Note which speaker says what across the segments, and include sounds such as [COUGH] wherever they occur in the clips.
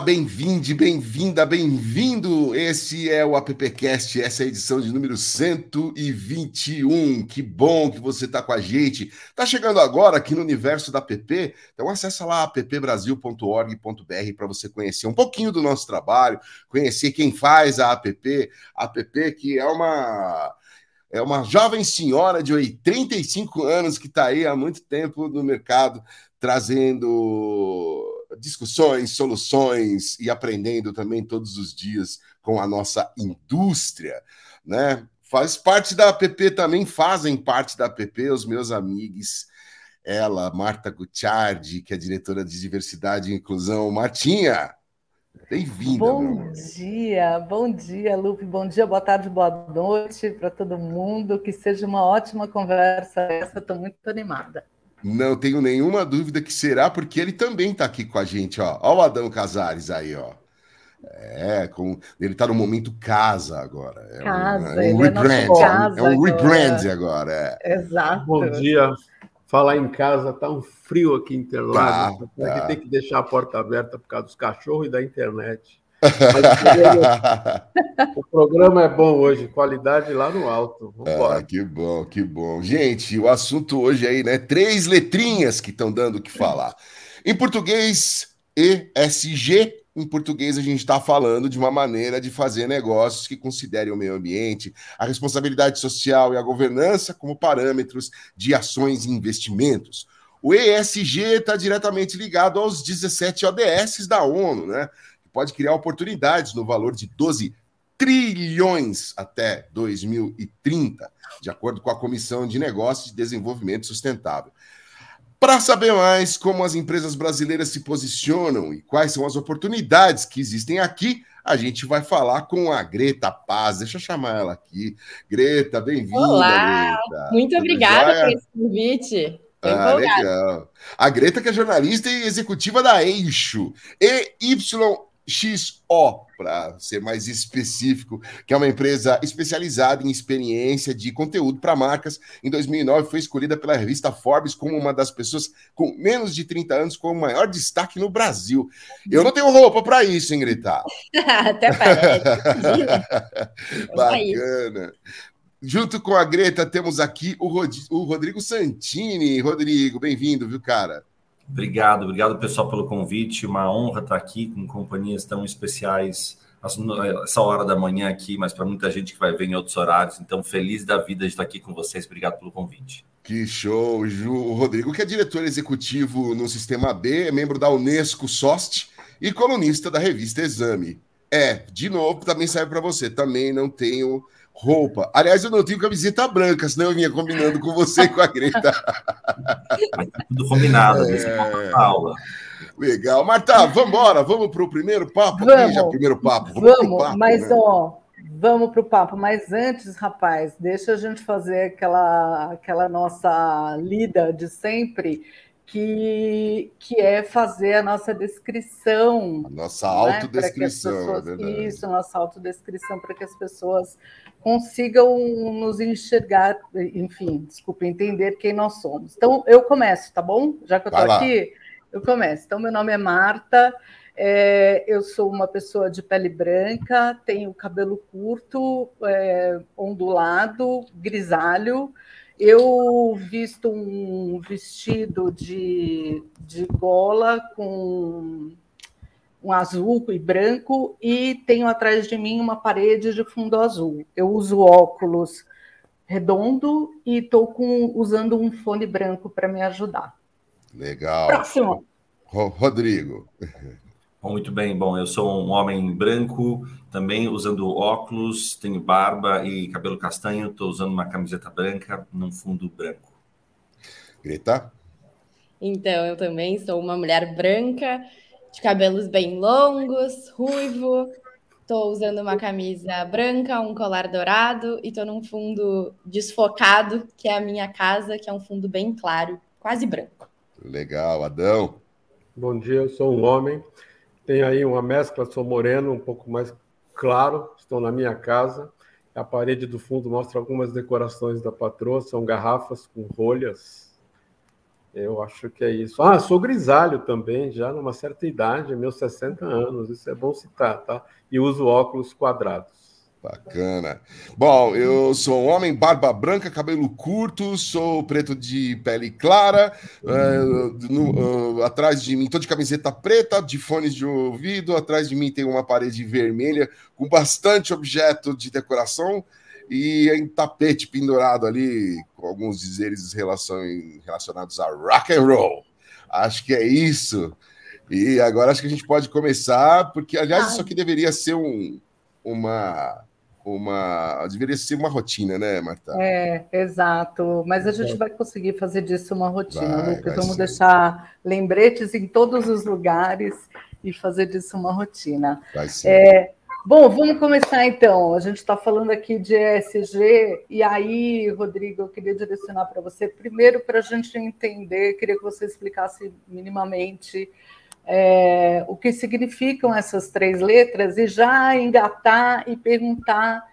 Speaker 1: Bem-vinde, bem-vinda, bem-vindo. Esse é o AppCast, essa é a edição de número 121. Que bom que você está com a gente. Tá chegando agora aqui no universo da app? Então acessa lá appbrasil.org.br para você conhecer um pouquinho do nosso trabalho, conhecer quem faz a app, a app que é uma é uma jovem senhora de 35 anos que está aí há muito tempo no mercado, trazendo discussões, soluções e aprendendo também todos os dias com a nossa indústria, né? Faz parte da app também, fazem parte da app os meus amigos, ela, Marta Gutiardi, que é diretora de diversidade e inclusão. Martinha, bem-vinda.
Speaker 2: Bom dia, bom dia, Lupe, bom dia, boa tarde, boa noite para todo mundo. Que seja uma ótima conversa essa, estou muito animada.
Speaker 1: Não tenho nenhuma dúvida que será, porque ele também está aqui com a gente, ó. Ó o Adão Casares aí, ó. É, com, ele está no momento casa agora. É
Speaker 2: casa, um, é um rebrand.
Speaker 1: É, um rebrand agora.
Speaker 2: É. Exato.
Speaker 3: Bom dia. Falar em casa, tá um frio aqui em Interlagos. Tá, tá. tem que deixar a porta aberta por causa dos cachorros e da internet. [LAUGHS] o programa é bom hoje, qualidade lá no alto.
Speaker 1: Ah, que bom, que bom. Gente, o assunto hoje aí, né? Três letrinhas que estão dando o que falar. Em português, ESG. Em português, a gente está falando de uma maneira de fazer negócios que considerem o meio ambiente, a responsabilidade social e a governança como parâmetros de ações e investimentos. O ESG está diretamente ligado aos 17 ODS da ONU, né? Pode criar oportunidades no valor de 12 trilhões até 2030, de acordo com a Comissão de Negócios e Desenvolvimento Sustentável. Para saber mais como as empresas brasileiras se posicionam e quais são as oportunidades que existem aqui, a gente vai falar com a Greta Paz. Deixa eu chamar ela aqui. Greta, bem-vinda.
Speaker 4: Olá, Greta. muito Tudo obrigada por esse convite.
Speaker 1: Ah, legal. A Greta, que é jornalista e executiva da Eixo. EY XO, para ser mais específico, que é uma empresa especializada em experiência de conteúdo para marcas. Em 2009, foi escolhida pela revista Forbes como uma das pessoas com menos de 30 anos com o maior destaque no Brasil. Eu não tenho roupa para isso, hein, Greta? [LAUGHS]
Speaker 4: Até parece. [LAUGHS]
Speaker 1: Bacana. Junto com a Greta, temos aqui o, Rod o Rodrigo Santini. Rodrigo, bem-vindo, viu, cara?
Speaker 5: Obrigado, obrigado pessoal pelo convite. Uma honra estar aqui com companhias tão especiais essa hora da manhã aqui, mas para muita gente que vai ver em outros horários. Então, feliz da vida de estar aqui com vocês. Obrigado pelo convite.
Speaker 1: Que show, Ju. O Rodrigo, que é diretor executivo no Sistema B, é membro da Unesco SOST e colunista da revista Exame. É, de novo, também serve para você. Também não tenho roupa. Aliás, eu não tenho camiseta branca, senão eu vinha combinando com você e com a Greta. [LAUGHS]
Speaker 5: Tudo combinado, é... aula.
Speaker 1: Legal. Marta, vamos embora, vamos para o primeiro papo?
Speaker 2: Vamos,
Speaker 1: já, primeiro papo.
Speaker 2: Vamos, vamos papo, mas né? ó, vamos para o papo. Mas antes, rapaz, deixa a gente fazer aquela, aquela nossa lida de sempre que, que é fazer a nossa descrição.
Speaker 1: A nossa né? autodescrição.
Speaker 2: Pessoas, é isso, a nossa autodescrição, para que as pessoas consigam nos enxergar, enfim, desculpa, entender quem nós somos. Então, eu começo, tá bom? Já que eu estou aqui, eu começo. Então, meu nome é Marta, é, eu sou uma pessoa de pele branca, tenho cabelo curto, é, ondulado, grisalho, eu visto um vestido de, de gola com um azul e branco e tenho atrás de mim uma parede de fundo azul. Eu uso óculos redondo e estou usando um fone branco para me ajudar.
Speaker 1: Legal.
Speaker 2: Próximo.
Speaker 1: Rodrigo. [LAUGHS]
Speaker 5: Muito bem, bom, eu sou um homem branco, também usando óculos, tenho barba e cabelo castanho, estou usando uma camiseta branca num fundo branco.
Speaker 1: Greta?
Speaker 4: Então, eu também sou uma mulher branca, de cabelos bem longos, ruivo. Estou usando uma camisa branca, um colar dourado e estou num fundo desfocado, que é a minha casa, que é um fundo bem claro, quase branco.
Speaker 1: Legal, Adão.
Speaker 3: Bom dia, eu sou um homem. Tenho aí uma mescla, sou moreno, um pouco mais claro. Estou na minha casa. A parede do fundo mostra algumas decorações da patroa, são garrafas com rolhas. Eu acho que é isso. Ah, sou grisalho também, já numa certa idade, meus 60 anos, isso é bom citar, tá? E uso óculos quadrados.
Speaker 1: Bacana. Bom, eu sou um homem, barba branca, cabelo curto, sou preto de pele clara. Uh, no, uh, atrás de mim, tô de camiseta preta, de fones de ouvido. Atrás de mim tem uma parede vermelha com bastante objeto de decoração e em tapete pendurado ali, com alguns dizeres relacionados a rock and roll. Acho que é isso. E agora acho que a gente pode começar, porque, aliás, Ai. isso aqui deveria ser um, uma uma. Deveria ser uma rotina, né, Marta?
Speaker 2: É, exato. Mas a gente vai conseguir fazer disso uma rotina, vai, Lucas. Vamos ser. deixar lembretes em todos os lugares e fazer disso uma rotina.
Speaker 1: Vai ser.
Speaker 2: É, bom, vamos começar então. A gente está falando aqui de ESG, e aí, Rodrigo, eu queria direcionar para você, primeiro, para a gente entender, queria que você explicasse minimamente é, o que significam essas três letras e já engatar e perguntar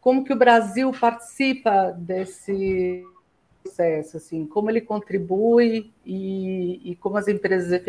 Speaker 2: como que o Brasil participa desse processo, assim, como ele contribui e, e como as empresas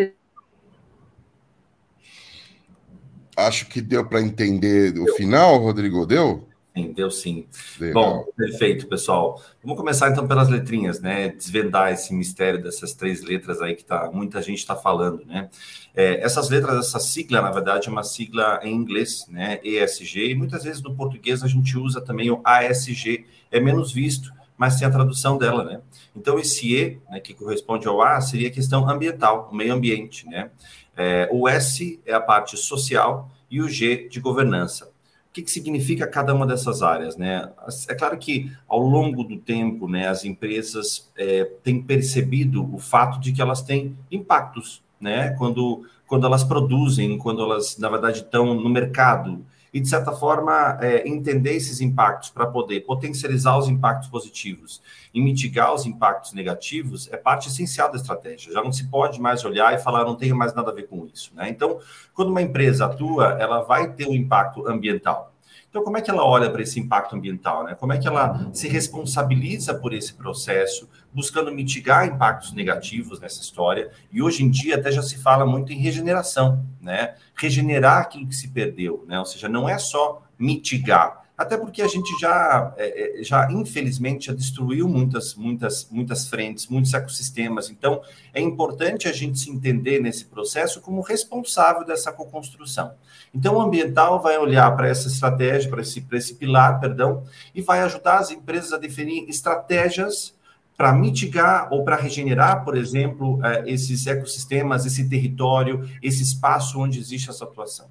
Speaker 1: Acho que deu para entender o final, Rodrigo. Deu?
Speaker 5: Sim, deu sim. Legal. Bom, perfeito, pessoal. Vamos começar então pelas letrinhas, né? Desvendar esse mistério dessas três letras aí que tá, muita gente está falando, né? É, essas letras, essa sigla, na verdade, é uma sigla em inglês, né? ESG, e muitas vezes no português a gente usa também o ASG, é menos visto, mas tem a tradução dela, né? Então, esse E, né, que corresponde ao A, seria a questão ambiental, o meio ambiente, né? É, o S é a parte social e o G de governança que, que significa cada uma dessas áreas, né? É claro que ao longo do tempo, né, as empresas é, têm percebido o fato de que elas têm impactos, né? Quando, quando elas produzem, quando elas, na verdade, estão no mercado e, de certa forma, é, entender esses impactos para poder potencializar os impactos positivos e mitigar os impactos negativos é parte essencial da estratégia. Já não se pode mais olhar e falar, não tenho mais nada a ver com isso. Né? Então, quando uma empresa atua, ela vai ter um impacto ambiental. Então, como é que ela olha para esse impacto ambiental? Né? Como é que ela se responsabiliza por esse processo, buscando mitigar impactos negativos nessa história? E hoje em dia até já se fala muito em regeneração, né? Regenerar aquilo que se perdeu, né? Ou seja, não é só mitigar, até porque a gente já, é, é, já infelizmente, já destruiu muitas, muitas, muitas frentes, muitos ecossistemas. Então, é importante a gente se entender nesse processo como responsável dessa co-construção. Então, o ambiental vai olhar para essa estratégia, para esse, para esse pilar, perdão, e vai ajudar as empresas a definir estratégias para mitigar ou para regenerar, por exemplo, é, esses ecossistemas, esse território, esse espaço onde existe essa atuação.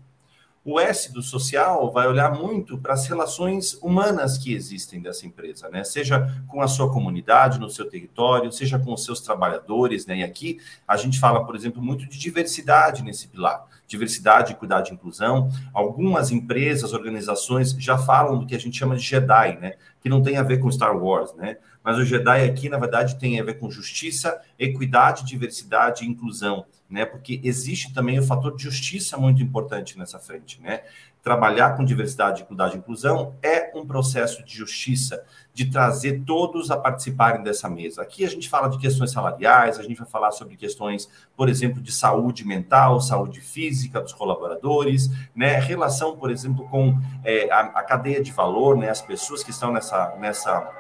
Speaker 5: O S do social vai olhar muito para as relações humanas que existem dessa empresa, né? Seja com a sua comunidade, no seu território, seja com os seus trabalhadores, né? E aqui a gente fala, por exemplo, muito de diversidade nesse pilar. Diversidade, equidade e inclusão. Algumas empresas, organizações já falam do que a gente chama de Jedi, né? Que não tem a ver com Star Wars, né? Mas o Jedi aqui, na verdade, tem a ver com justiça, equidade, diversidade e inclusão né? Porque existe também o fator de justiça muito importante nessa frente, né? Trabalhar com diversidade, equidade e inclusão é um processo de justiça, de trazer todos a participarem dessa mesa. Aqui a gente fala de questões salariais, a gente vai falar sobre questões, por exemplo, de saúde mental, saúde física dos colaboradores, né? Relação, por exemplo, com é, a, a cadeia de valor, né? As pessoas que estão nessa, nessa,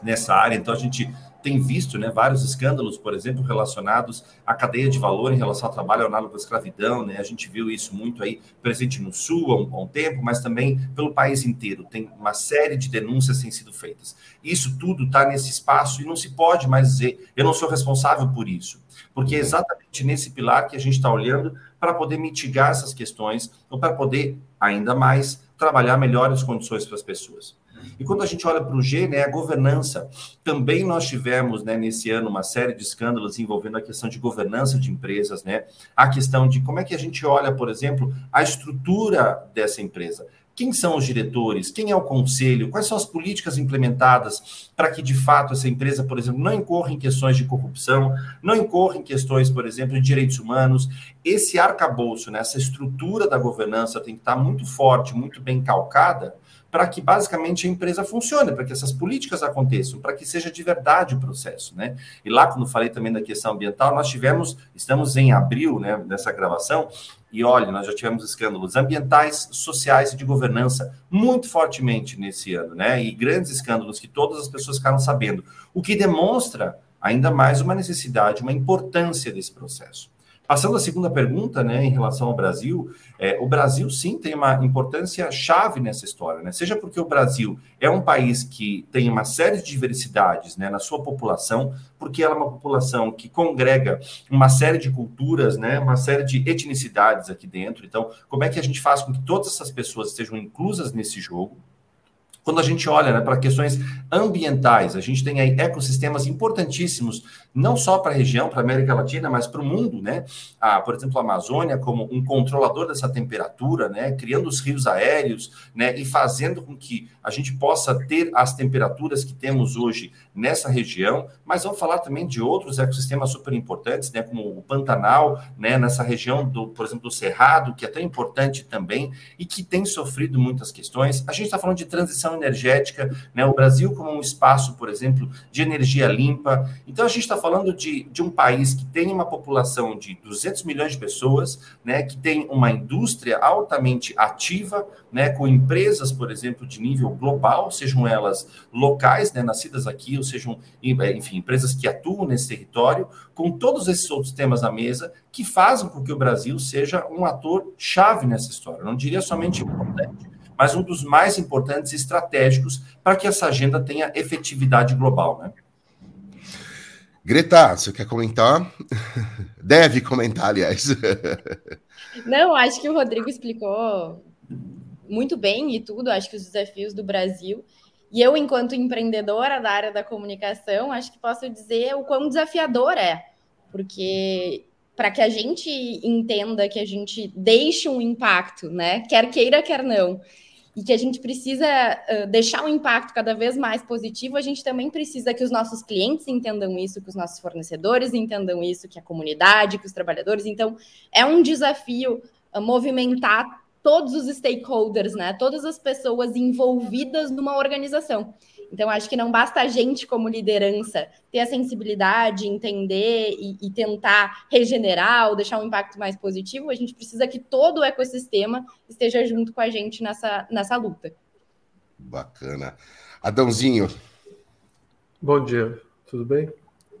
Speaker 5: nessa área. Então a gente tem visto né, vários escândalos, por exemplo, relacionados à cadeia de valor em relação ao trabalho análogo à escravidão. Né? A gente viu isso muito aí presente no Sul há um bom tempo, mas também pelo país inteiro. Tem uma série de denúncias que têm sido feitas. Isso tudo está nesse espaço e não se pode mais dizer eu não sou responsável por isso, porque é exatamente nesse pilar que a gente está olhando para poder mitigar essas questões ou para poder, ainda mais, trabalhar melhores condições para as pessoas. E quando a gente olha para o G, né, a governança, também nós tivemos né, nesse ano uma série de escândalos envolvendo a questão de governança de empresas, né, a questão de como é que a gente olha, por exemplo, a estrutura dessa empresa. Quem são os diretores? Quem é o conselho? Quais são as políticas implementadas para que, de fato, essa empresa, por exemplo, não incorra em questões de corrupção, não incorra em questões, por exemplo, de direitos humanos? Esse arcabouço, né, essa estrutura da governança tem que estar muito forte, muito bem calcada, para que basicamente a empresa funcione, para que essas políticas aconteçam, para que seja de verdade o processo, né? E lá, quando falei também da questão ambiental, nós tivemos, estamos em abril, né, nessa gravação, e olha, nós já tivemos escândalos ambientais, sociais e de governança muito fortemente nesse ano, né? E grandes escândalos que todas as pessoas ficaram sabendo, o que demonstra ainda mais uma necessidade, uma importância desse processo. Passando à segunda pergunta, né, em relação ao Brasil, é, o Brasil sim tem uma importância chave nessa história, né? Seja porque o Brasil é um país que tem uma série de diversidades, né, na sua população, porque ela é uma população que congrega uma série de culturas, né, uma série de etnicidades aqui dentro. Então, como é que a gente faz com que todas essas pessoas sejam inclusas nesse jogo? Quando a gente olha né, para questões ambientais, a gente tem aí ecossistemas importantíssimos, não só para a região, para a América Latina, mas para o mundo, né? Ah, por exemplo, a Amazônia como um controlador dessa temperatura, né? Criando os rios aéreos, né? E fazendo com que a gente possa ter as temperaturas que temos hoje nessa região, mas vamos falar também de outros ecossistemas super importantes, né? Como o Pantanal, né? Nessa região do, por exemplo, do Cerrado, que é tão importante também e que tem sofrido muitas questões. A gente está falando de transição energética, né? o Brasil como um espaço, por exemplo, de energia limpa. Então, a gente está falando de, de um país que tem uma população de 200 milhões de pessoas, né? que tem uma indústria altamente ativa, né? com empresas, por exemplo, de nível global, sejam elas locais, né? nascidas aqui, ou sejam, enfim, empresas que atuam nesse território, com todos esses outros temas na mesa, que fazem com que o Brasil seja um ator chave nessa história. Eu não diria somente importante, mas um dos mais importantes e estratégicos para que essa agenda tenha efetividade global. Né?
Speaker 1: Greta, você quer comentar? [LAUGHS] Deve comentar, aliás. [LAUGHS]
Speaker 4: Não, acho que o Rodrigo explicou muito bem e tudo, acho que os desafios do Brasil. E eu, enquanto empreendedora da área da comunicação, acho que posso dizer o quão desafiador é, porque para que a gente entenda que a gente deixe um impacto, né? Quer queira, quer não e que a gente precisa uh, deixar um impacto cada vez mais positivo, a gente também precisa que os nossos clientes entendam isso, que os nossos fornecedores entendam isso, que a comunidade, que os trabalhadores. Então, é um desafio uh, movimentar todos os stakeholders, né? Todas as pessoas envolvidas numa organização. Então, acho que não basta a gente, como liderança, ter a sensibilidade, entender e, e, tentar regenerar ou deixar um impacto mais positivo. A gente precisa que todo o ecossistema esteja junto com a gente nessa, nessa luta.
Speaker 1: Bacana. Adãozinho.
Speaker 3: Bom dia, tudo bem?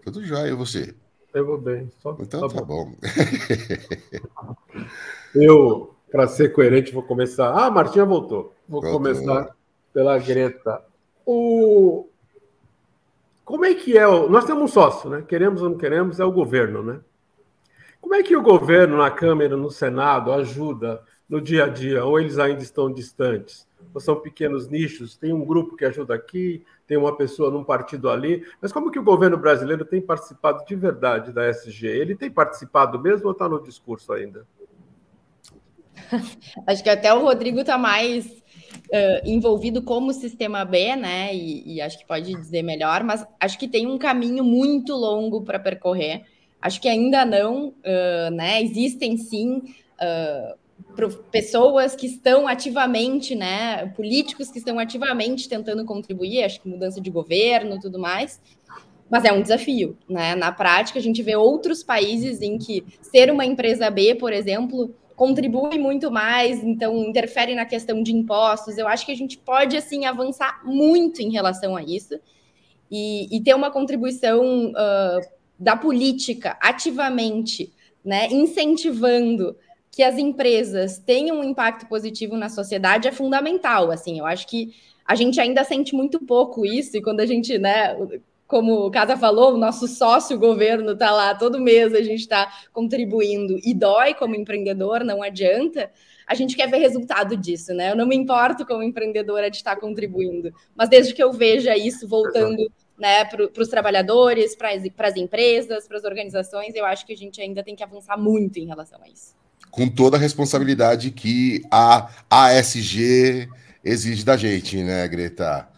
Speaker 1: Tudo jóia, e você?
Speaker 3: Eu vou bem.
Speaker 1: Só... Então tá, tá bom.
Speaker 3: bom. [LAUGHS] [LAUGHS] Eu, para ser coerente, vou começar. Ah, a Martinha voltou. Vou voltou. começar pela Greta. O... Como é que é? O... Nós temos um sócio, né? Queremos ou não queremos, é o governo, né? Como é que o governo, na Câmara, no Senado, ajuda no dia a dia? Ou eles ainda estão distantes? Ou são pequenos nichos? Tem um grupo que ajuda aqui, tem uma pessoa num partido ali. Mas como que o governo brasileiro tem participado de verdade da SG? Ele tem participado mesmo ou está no discurso ainda? [LAUGHS]
Speaker 4: Acho que até o Rodrigo está mais uh, envolvido como sistema B, né? E, e, acho que pode dizer melhor, mas acho que tem um caminho muito longo para percorrer. Acho que ainda não, uh, né? Existem sim uh, pessoas que estão ativamente, né? Políticos que estão ativamente tentando contribuir, acho que mudança de governo, tudo mais. Mas é um desafio, né? Na prática, a gente vê outros países em que ser uma empresa B, por exemplo, contribui muito mais, então interfere na questão de impostos. Eu acho que a gente pode assim avançar muito em relação a isso e, e ter uma contribuição uh, da política ativamente, né, incentivando que as empresas tenham um impacto positivo na sociedade é fundamental. Assim, eu acho que a gente ainda sente muito pouco isso e quando a gente, né, como o Casa falou, o nosso sócio o governo está lá todo mês, a gente está contribuindo e dói como empreendedor, não adianta. A gente quer ver resultado disso, né? Eu não me importo como empreendedora de estar contribuindo, mas desde que eu veja isso voltando né, para os trabalhadores, para as empresas, para as organizações, eu acho que a gente ainda tem que avançar muito em relação a isso.
Speaker 1: Com toda a responsabilidade que a ASG exige da gente, né, Greta?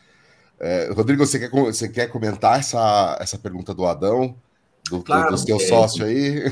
Speaker 1: É, Rodrigo, você quer, você quer comentar essa, essa pergunta do Adão? Do, claro, do seu é, sócio aí?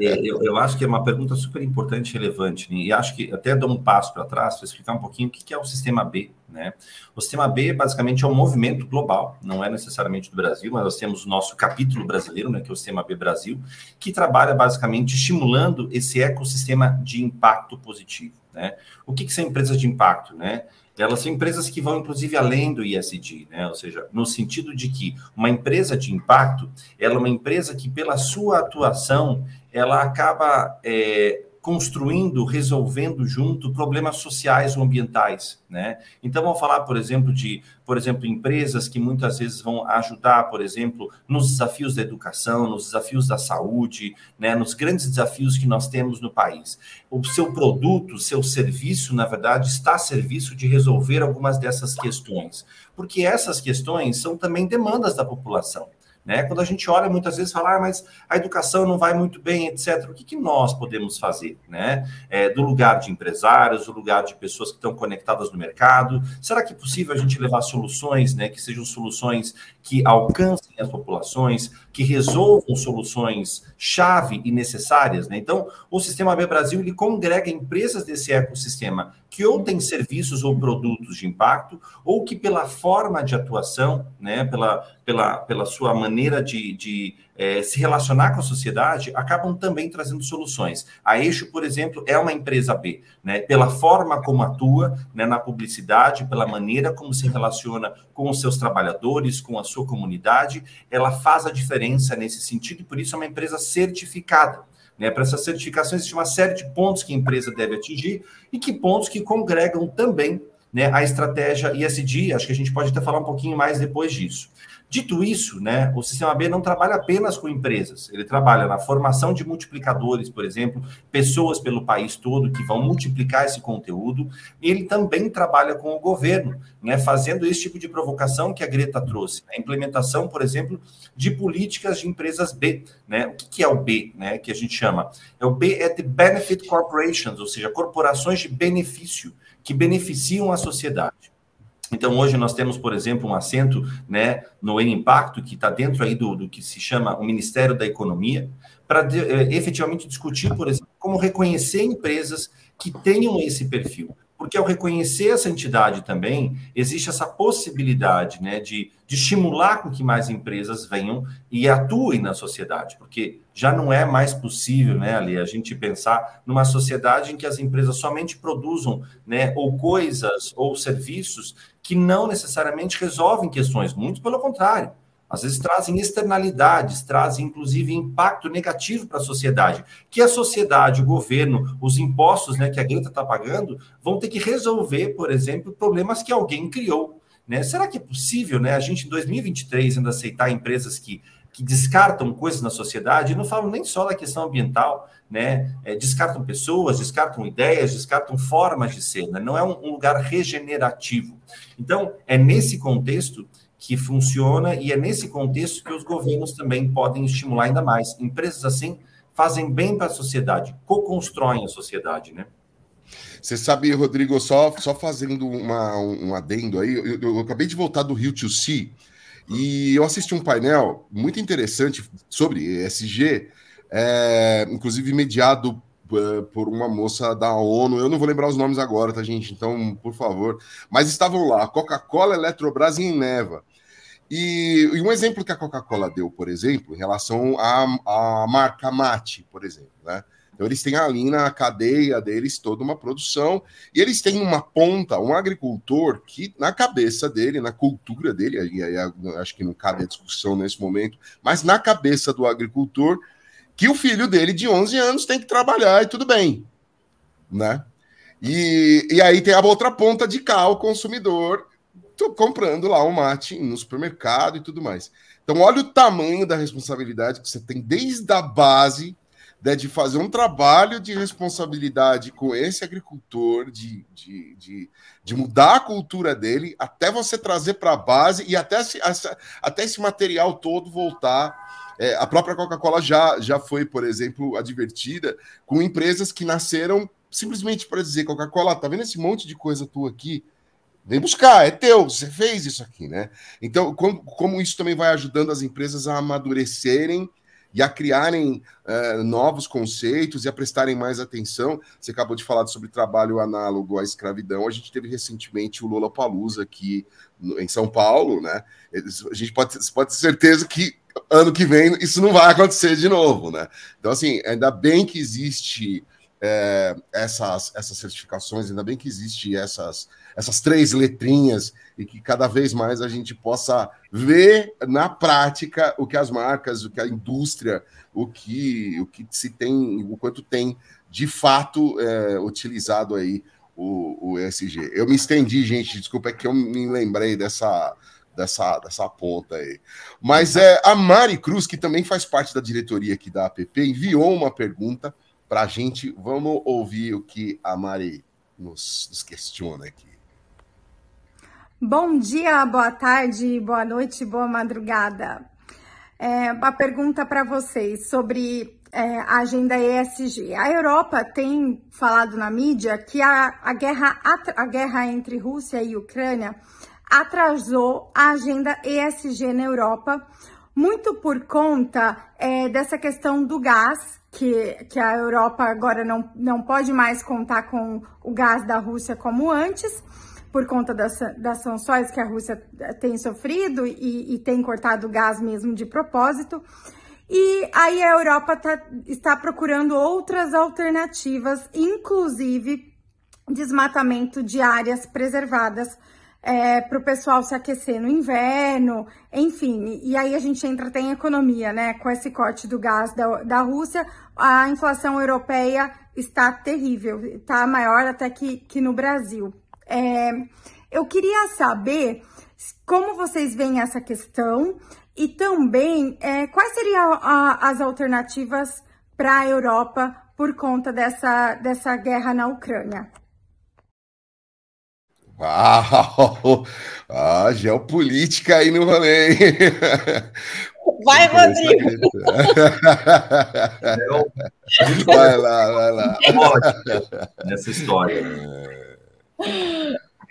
Speaker 5: É, eu, eu, acho que é uma pergunta super importante e relevante, né? e acho que até dou um passo para trás para explicar um pouquinho o que é o sistema B. Né? O sistema B basicamente é um movimento global, não é necessariamente do Brasil, mas nós temos o nosso capítulo brasileiro, né, que é o sistema B Brasil, que trabalha basicamente estimulando esse ecossistema de impacto positivo. Né? O que, que são empresas de impacto? Né? Elas são empresas que vão, inclusive, além do ISD, né? Ou seja, no sentido de que uma empresa de impacto, ela é uma empresa que, pela sua atuação, ela acaba é, construindo, resolvendo junto problemas sociais ou ambientais, né? Então vamos falar, por exemplo, de, por exemplo, empresas que muitas vezes vão ajudar, por exemplo, nos desafios da educação, nos desafios da saúde, né, nos grandes desafios que nós temos no país. O seu produto, seu serviço, na verdade, está a serviço de resolver algumas dessas questões, porque essas questões são também demandas da população. Né? Quando a gente olha, muitas vezes falar, ah, mas a educação não vai muito bem, etc. O que, que nós podemos fazer? Né? É, do lugar de empresários, do lugar de pessoas que estão conectadas no mercado. Será que é possível a gente levar soluções, né, que sejam soluções que alcancem as populações, que resolvam soluções chave e necessárias? Né? Então, o Sistema B Brasil ele congrega empresas desse ecossistema que ou têm serviços ou produtos de impacto, ou que pela forma de atuação, né, pela, pela, pela sua maneira de, de é, se relacionar com a sociedade, acabam também trazendo soluções. A Eixo, por exemplo, é uma empresa B, né, pela forma como atua né, na publicidade, pela maneira como se relaciona com os seus trabalhadores, com a sua comunidade, ela faz a diferença nesse sentido e por isso é uma empresa certificada. Né? Para essa certificação, existe uma série de pontos que a empresa deve atingir e que pontos que congregam também né, a estratégia ISD. Acho que a gente pode até falar um pouquinho mais depois disso. Dito isso, né, o Sistema B não trabalha apenas com empresas, ele trabalha na formação de multiplicadores, por exemplo, pessoas pelo país todo que vão multiplicar esse conteúdo, e ele também trabalha com o governo, né, fazendo esse tipo de provocação que a Greta trouxe, a implementação, por exemplo, de políticas de empresas B. Né? O que é o B, né, que a gente chama? É o B é the Benefit Corporations, ou seja, corporações de benefício, que beneficiam a sociedade. Então, hoje nós temos, por exemplo, um assento né, no Impacto, que está dentro aí do, do, que se chama o Ministério da Economia, para eh, efetivamente discutir, por exemplo, como reconhecer empresas que tenham esse perfil porque ao reconhecer essa entidade também, existe essa possibilidade né, de, de estimular com que mais empresas venham e atuem na sociedade, porque já não é mais possível, né, Ali, a gente pensar numa sociedade em que as empresas somente produzam né, ou coisas ou serviços que não necessariamente resolvem questões, muito pelo contrário às vezes trazem externalidades, trazem inclusive impacto negativo para a sociedade, que a sociedade, o governo, os impostos né, que a Greta está pagando, vão ter que resolver, por exemplo, problemas que alguém criou. Né? Será que é possível né, a gente, em 2023, ainda aceitar empresas que, que descartam coisas na sociedade? Não falo nem só da questão ambiental, né? É, descartam pessoas, descartam ideias, descartam formas de ser, né? não é um, um lugar regenerativo. Então, é nesse contexto que funciona e é nesse contexto que os governos também podem estimular ainda mais. Empresas assim fazem bem para a sociedade, co-constroem a sociedade, né?
Speaker 1: Você sabe, Rodrigo, só, só fazendo uma, um adendo aí, eu, eu, acabei de voltar do Rio to Sea e eu assisti um painel muito interessante sobre ESG, é, inclusive mediado é, por uma moça da ONU. Eu não vou lembrar os nomes agora, tá, gente? Então, por favor. Mas estavam lá: Coca-Cola, Eletrobras e Eneva. E, e, um exemplo que a Coca-Cola deu, por exemplo, em relação à, marca Mate, por exemplo, né? Então, eles têm ali na cadeia deles toda uma produção, e eles têm uma ponta, um agricultor que, na cabeça dele, na cultura dele, aí, acho que não cabe a discussão nesse momento, mas na cabeça do agricultor, que o filho dele de 11 anos tem que trabalhar e tudo bem, né? E, e aí tem a outra ponta de cá, o consumidor, tô comprando lá um mate no supermercado e tudo mais. Então, olha o tamanho da responsabilidade que você tem desde a base né, de fazer um trabalho de responsabilidade com esse agricultor, de, de, de, de mudar a cultura dele, até você trazer para a base e até, até esse material todo voltar. É, a própria Coca-Cola já, já foi, por exemplo, advertida com empresas que nasceram simplesmente para dizer: Coca-Cola, tá vendo esse monte de coisa tua aqui? Vem buscar, é teu, você fez isso aqui, né? Então, como, como isso também vai ajudando as empresas a amadurecerem e a criarem uh, novos conceitos e a prestarem mais atenção. Você acabou de falar sobre trabalho análogo à escravidão. A gente teve recentemente o Lola Palusa aqui no, em São Paulo, né? A gente pode, pode ter certeza que ano que vem isso não vai acontecer de novo, né? Então, assim, ainda bem que existe é, essas, essas certificações, ainda bem que existe essas essas três letrinhas e que cada vez mais a gente possa ver na prática o que as marcas, o que a indústria, o que, o que se tem, o quanto tem de fato é, utilizado aí o, o ESG. Eu me estendi, gente, desculpa, é que eu me lembrei dessa, dessa, dessa ponta aí. Mas é, a Mari Cruz, que também faz parte da diretoria aqui da APP, enviou uma pergunta para a gente. Vamos ouvir o que a Mari nos, nos questiona aqui.
Speaker 6: Bom dia, boa tarde, boa noite, boa madrugada. É, uma pergunta para vocês sobre é, a agenda ESG. A Europa tem falado na mídia que a, a, guerra, a guerra entre Rússia e Ucrânia atrasou a agenda ESG na Europa, muito por conta é, dessa questão do gás, que, que a Europa agora não, não pode mais contar com o gás da Rússia como antes por conta das, das sanções que a Rússia tem sofrido e, e tem cortado gás mesmo de propósito. E aí a Europa tá, está procurando outras alternativas, inclusive desmatamento de áreas preservadas é, para o pessoal se aquecer no inverno, enfim. E aí a gente entra até em economia, né? Com esse corte do gás da, da Rússia, a inflação europeia está terrível, está maior até que, que no Brasil. É, eu queria saber como vocês veem essa questão e também é, quais seriam a, as alternativas para a Europa por conta dessa, dessa guerra na Ucrânia.
Speaker 1: Uau! [LAUGHS] Ah, geopolítica aí no rolê. [LAUGHS]
Speaker 4: Vai, Rodrigo! [LAUGHS]
Speaker 1: vai lá, vai lá.
Speaker 5: Nessa história.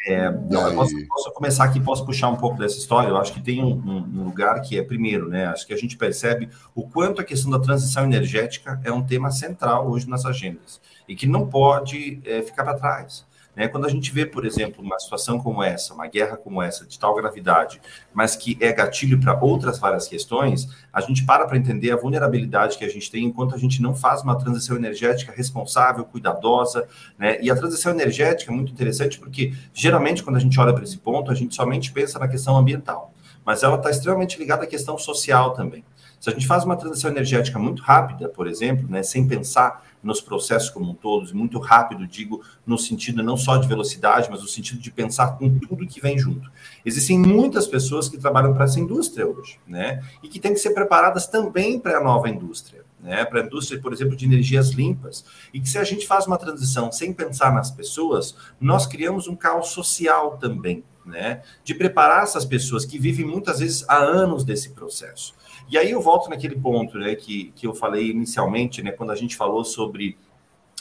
Speaker 5: É, eu posso, posso, começar aqui, posso puxar um pouco dessa história. Eu acho que tem um, um, lugar que é, primeiro, né? Acho que a gente percebe o quanto a questão da transição energética é um tema central hoje nas agendas e que não pode é, ficar para trás. Né? Quando a gente vê, por exemplo, uma situação como essa, uma guerra como essa, de tal gravidade, mas que é gatilho para outras várias questões, a gente para para entender a vulnerabilidade que a gente tem enquanto a gente não faz uma transição energética responsável, cuidadosa. Né? E a transição energética é muito interessante porque, geralmente, quando a gente olha para esse ponto, a gente somente pensa na questão ambiental, mas ela está extremamente ligada à questão social também. Se a gente faz uma transição energética muito rápida, por exemplo, né, sem pensar nos processos como um todos, muito rápido, digo, no sentido não só de velocidade, mas no sentido de pensar com tudo que vem junto. Existem muitas pessoas que trabalham para essa indústria hoje, né? E que têm que ser preparadas também para a nova indústria. Né, para a indústria, por exemplo, de energias limpas. E que se a gente faz uma transição sem pensar nas pessoas, nós criamos um caos social também, né? De preparar essas pessoas que vivem muitas vezes há anos desse processo. E aí eu volto naquele ponto né, que, que eu falei inicialmente, né, quando a gente falou sobre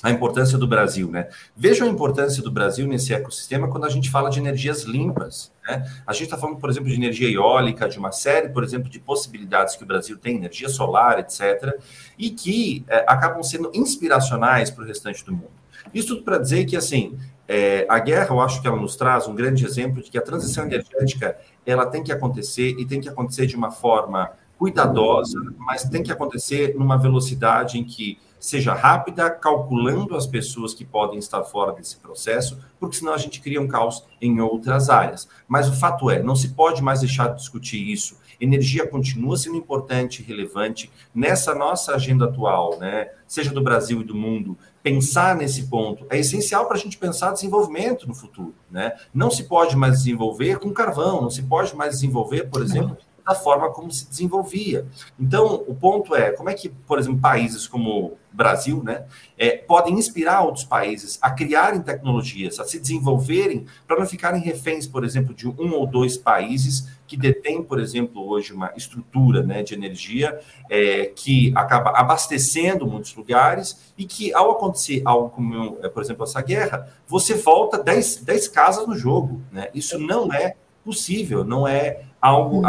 Speaker 5: a importância do Brasil, né? Veja a importância do Brasil nesse ecossistema quando a gente fala de energias limpas, né? A gente está falando, por exemplo, de energia eólica, de uma série, por exemplo, de possibilidades que o Brasil tem, energia solar, etc., e que é, acabam sendo inspiracionais para o restante do mundo. Isso tudo para dizer que, assim, é, a guerra, eu acho que ela nos traz um grande exemplo de que a transição energética ela tem que acontecer e tem que acontecer de uma forma cuidadosa, mas tem que acontecer numa velocidade em que seja rápida, calculando as pessoas que podem estar fora desse processo, porque senão a gente cria um caos em outras áreas. Mas o fato é, não se pode mais deixar de discutir isso energia continua sendo importante, relevante nessa nossa agenda atual, né? Seja do Brasil e do mundo, pensar nesse ponto é essencial para a gente pensar desenvolvimento no futuro, né? Não se pode mais desenvolver com carvão, não se pode mais desenvolver, por exemplo, da forma como se desenvolvia. Então, o ponto é como é que, por exemplo, países como Brasil, né, é, podem inspirar outros países a criarem tecnologias, a se desenvolverem, para não ficarem reféns, por exemplo, de um ou dois países que detêm, por exemplo, hoje uma estrutura né, de energia é, que acaba abastecendo muitos lugares e que, ao acontecer algo como, é, por exemplo, essa guerra, você volta 10, 10 casas no jogo. Né? Isso não é possível, não é algo uhum.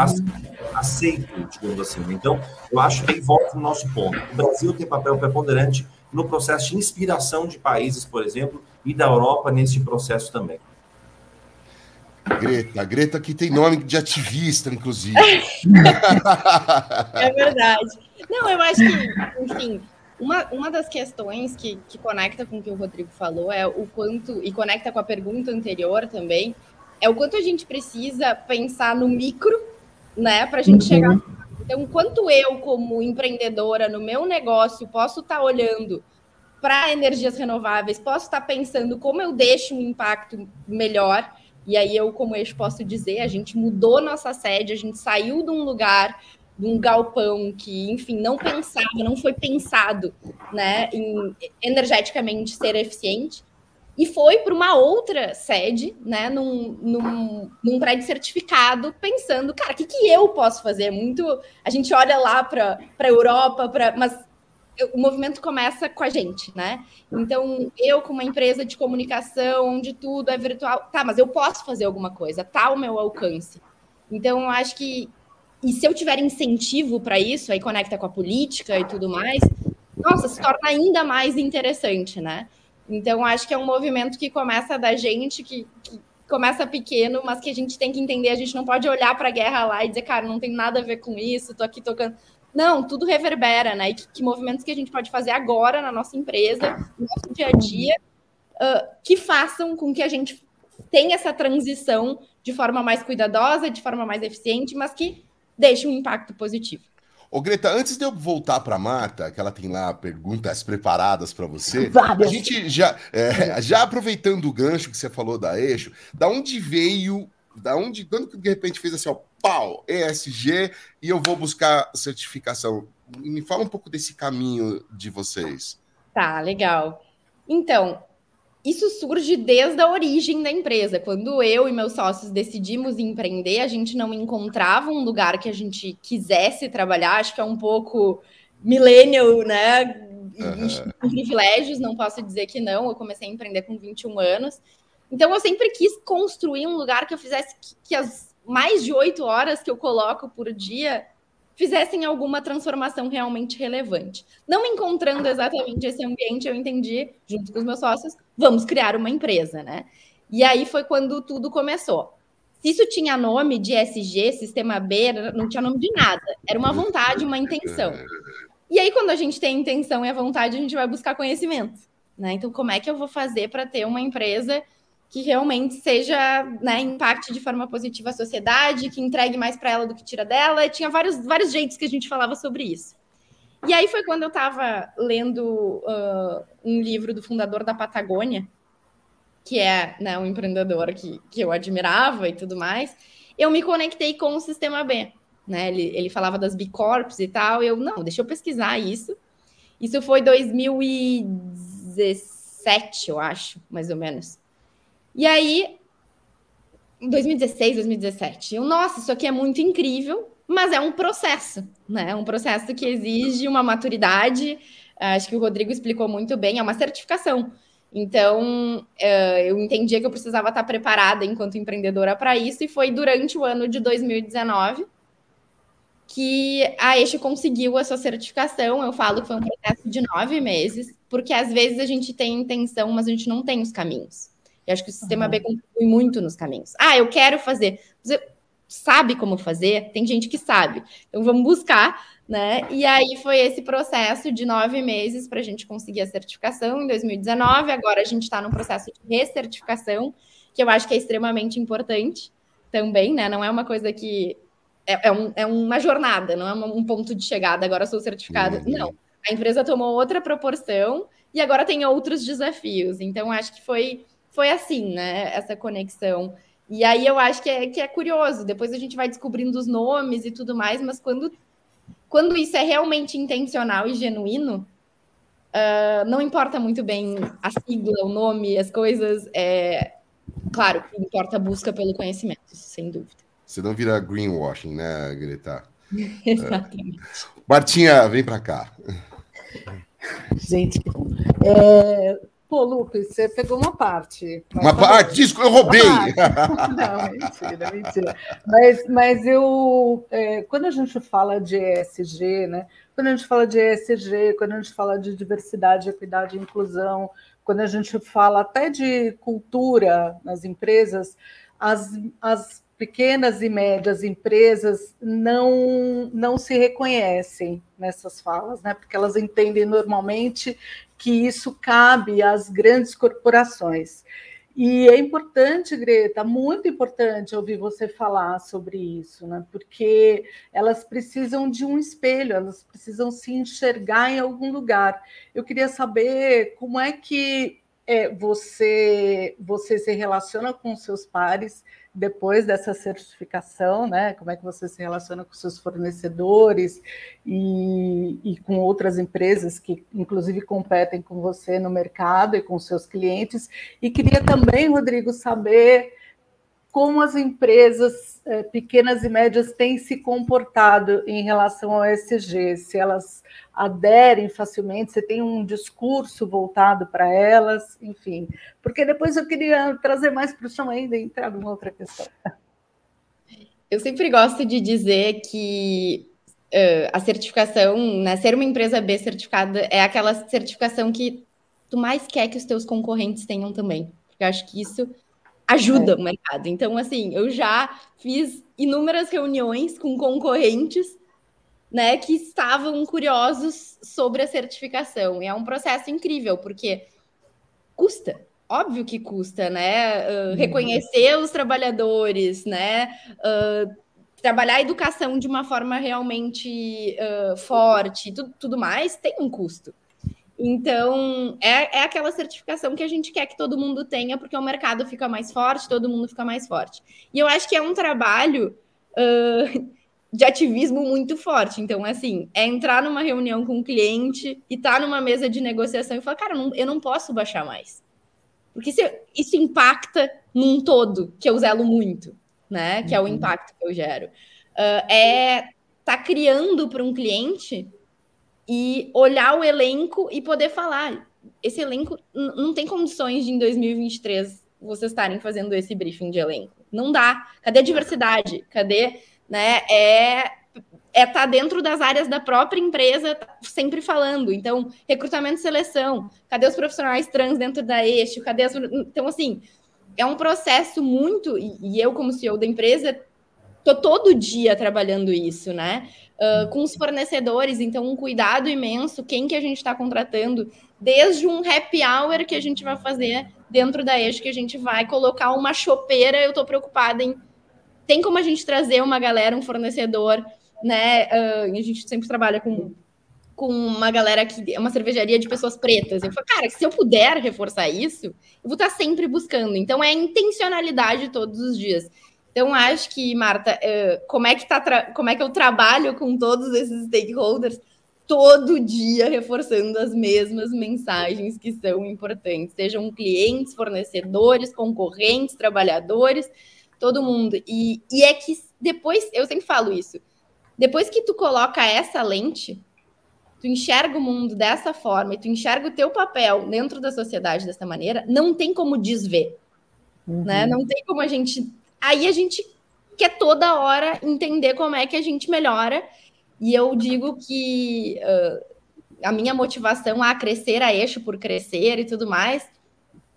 Speaker 5: aceito, digamos assim. Então, eu acho que volta no nosso ponto. O Brasil tem papel preponderante no processo de inspiração de países, por exemplo, e da Europa nesse processo também.
Speaker 1: Greta, Greta que tem nome de ativista, inclusive. [LAUGHS]
Speaker 4: é verdade. Não, eu acho que, enfim, uma, uma das questões que, que conecta com o que o Rodrigo falou é o quanto, e conecta com a pergunta anterior também, é o quanto a gente precisa pensar no micro, né, para a gente uhum. chegar. Então, quanto eu, como empreendedora no meu negócio, posso estar tá olhando para energias renováveis, posso estar tá pensando como eu deixo um impacto melhor. E aí eu, como eixo, posso dizer, a gente mudou nossa sede, a gente saiu de um lugar, de um galpão que, enfim, não pensava, não foi pensado, né, em energeticamente ser eficiente e foi para uma outra sede, né, num, num, num prédio certificado, pensando, cara, o que, que eu posso fazer? Muito. A gente olha lá para a Europa, pra, mas o movimento começa com a gente, né? Então, eu, com uma empresa de comunicação, onde tudo é virtual, tá, mas eu posso fazer alguma coisa, tá ao meu alcance. Então, eu acho que. E se eu tiver incentivo para isso, aí conecta com a política e tudo mais, nossa, se torna ainda mais interessante, né? Então, acho que é um movimento que começa da gente, que, que começa pequeno, mas que a gente tem que entender. A gente não pode olhar para a guerra lá e dizer, cara, não tem nada a ver com isso, tô aqui tocando. Não, tudo reverbera, né? E que, que movimentos que a gente pode fazer agora na nossa empresa, no nosso dia a dia, uh, que façam com que a gente tenha essa transição de forma mais cuidadosa, de forma mais eficiente, mas que deixe um impacto positivo.
Speaker 1: Ô, Greta, antes de eu voltar para Marta, que ela tem lá perguntas preparadas para você, [LAUGHS] Várias. a gente já, é, [LAUGHS] já aproveitando o gancho que você falou da Eixo, da onde veio, da onde, quando que de repente fez assim, ó, pau, ESG, e eu vou buscar certificação? Me fala um pouco desse caminho de vocês.
Speaker 4: Tá, legal. Então, isso surge desde a origem da empresa. Quando eu e meus sócios decidimos empreender, a gente não encontrava um lugar que a gente quisesse trabalhar. Acho que é um pouco millennial, né? Uhum. privilégios, não posso dizer que não. Eu comecei a empreender com 21 anos. Então, eu sempre quis construir um lugar que eu fizesse que, que as mais de oito horas que eu coloco por dia fizessem alguma transformação realmente relevante. Não encontrando exatamente esse ambiente, eu entendi, junto com os meus sócios, vamos criar uma empresa, né? E aí foi quando tudo começou. Se isso tinha nome de SG, Sistema B, não tinha nome de nada. Era uma vontade, uma intenção. E aí, quando a gente tem intenção e a vontade, a gente vai buscar conhecimento. Né? Então, como é que eu vou fazer para ter uma empresa que realmente seja, né, impacte de forma positiva a sociedade, que entregue mais para ela do que tira dela. Tinha vários, vários jeitos que a gente falava sobre isso. E aí foi quando eu estava lendo uh, um livro do fundador da Patagônia, que é né, um empreendedor que, que eu admirava e tudo mais. Eu me conectei com o Sistema B. Né? Ele, ele falava das B Corps e tal. Eu, não, deixa eu pesquisar isso. Isso foi 2017, eu acho, mais ou menos. E aí, 2016, 2017, eu, nossa, isso aqui é muito incrível, mas é um processo, né? É um processo que exige uma maturidade. Acho que o Rodrigo explicou muito bem, é uma certificação. Então, eh, eu entendia que eu precisava estar preparada enquanto empreendedora para isso, e foi durante o ano de 2019 que a Eixo conseguiu a sua certificação. Eu falo que foi um processo de nove meses, porque às vezes a gente tem intenção, mas a gente não tem os caminhos. Eu acho que o sistema uhum. B contribui muito nos caminhos. Ah, eu quero fazer. Você sabe como fazer? Tem gente que sabe. Então vamos buscar, né? E aí foi esse processo de nove meses para a gente conseguir a certificação em 2019. Agora a gente está num processo de recertificação, que eu acho que é extremamente importante também, né? Não é uma coisa que é, é, um, é uma jornada, não é um ponto de chegada, agora sou certificada. Uhum. Não. A empresa tomou outra proporção e agora tem outros desafios. Então, acho que foi, foi assim, né? Essa conexão. E aí eu acho que é, que é curioso. Depois a gente vai descobrindo os nomes e tudo mais, mas quando, quando isso é realmente intencional e genuíno, uh, não importa muito bem a sigla, o nome, as coisas. É, claro, importa a busca pelo conhecimento, sem dúvida.
Speaker 1: Você não vira greenwashing, né, Greta? [LAUGHS] Exatamente. Uh, Martinha, vem para cá.
Speaker 2: Gente, é... pô, Lucas, você pegou uma parte.
Speaker 1: Uma parte? Disco, eu roubei! [LAUGHS] Não,
Speaker 2: mentira, mentira. Mas, mas eu, é, quando a gente fala de ESG, né? Quando a gente fala de ESG, quando a gente fala de diversidade, equidade e inclusão, quando a gente fala até de cultura nas empresas, as, as pequenas e médias empresas não, não se reconhecem nessas falas, né? porque elas entendem normalmente que isso cabe às grandes corporações. E é importante, Greta, muito importante ouvir você falar sobre isso, né? porque elas precisam de um espelho, elas precisam se enxergar em algum lugar. Eu queria saber como é que é, você, você se relaciona com seus pares depois dessa certificação, né? Como é que você se relaciona com seus fornecedores e, e, com outras empresas que, inclusive, competem com você no mercado e com seus clientes. E queria também, Rodrigo, saber como as empresas eh, pequenas e médias têm se comportado em relação ao ESG, se elas aderem facilmente, se tem um discurso voltado para elas, enfim. Porque depois eu queria trazer mais para o chão ainda e entrar numa outra questão.
Speaker 4: Eu sempre gosto de dizer que uh, a certificação, né, ser uma empresa B certificada é aquela certificação que tu mais quer que os teus concorrentes tenham também. Eu acho que isso ajuda é. o mercado. Então, assim, eu já fiz inúmeras reuniões com concorrentes, né, que estavam curiosos sobre a certificação. E é um processo incrível, porque custa, óbvio que custa, né? Uh, reconhecer os trabalhadores, né? Uh, trabalhar a educação de uma forma realmente uh, forte, tudo, tudo mais, tem um custo. Então, é, é aquela certificação que a gente quer que todo mundo tenha, porque o mercado fica mais forte, todo mundo fica mais forte. E eu acho que é um trabalho uh, de ativismo muito forte. Então, assim, é entrar numa reunião com o um cliente e estar tá numa mesa de negociação e falar, cara, não, eu não posso baixar mais. Porque isso, isso impacta num todo, que eu zelo muito, né? Que é o uhum. impacto que eu gero. Uh, é tá criando para um cliente e olhar o elenco e poder falar. Esse elenco não tem condições de, em 2023, vocês estarem fazendo esse briefing de elenco. Não dá. Cadê a diversidade? Cadê, né? É é estar tá dentro das áreas da própria empresa, sempre falando. Então, recrutamento e seleção. Cadê os profissionais trans dentro da eixo? Cadê as... Então, assim, é um processo muito. E eu, como CEO da empresa, tô todo dia trabalhando isso, né? Uh, com os fornecedores, então um cuidado imenso, quem que a gente está contratando, desde um happy hour que a gente vai fazer dentro da eixo, que a gente vai colocar uma chopeira, eu estou preocupada em tem como a gente trazer uma galera, um fornecedor, né? Uh, a gente sempre trabalha com, com uma galera que é uma cervejaria de pessoas pretas. Eu falo, cara, se eu puder reforçar isso, eu vou estar tá sempre buscando. Então é intencionalidade todos os dias. Então, acho que, Marta, uh, como, é que tá como é que eu trabalho com todos esses stakeholders todo dia reforçando as mesmas mensagens que são importantes, sejam clientes, fornecedores, concorrentes, trabalhadores, todo mundo. E, e é que depois, eu sempre falo isso, depois que tu coloca essa lente, tu enxerga o mundo dessa forma e tu enxerga o teu papel dentro da sociedade dessa maneira, não tem como desver. Uhum. Né? Não tem como a gente Aí a gente quer toda hora entender como é que a gente melhora. E eu digo que uh, a minha motivação a crescer a eixo por crescer e tudo mais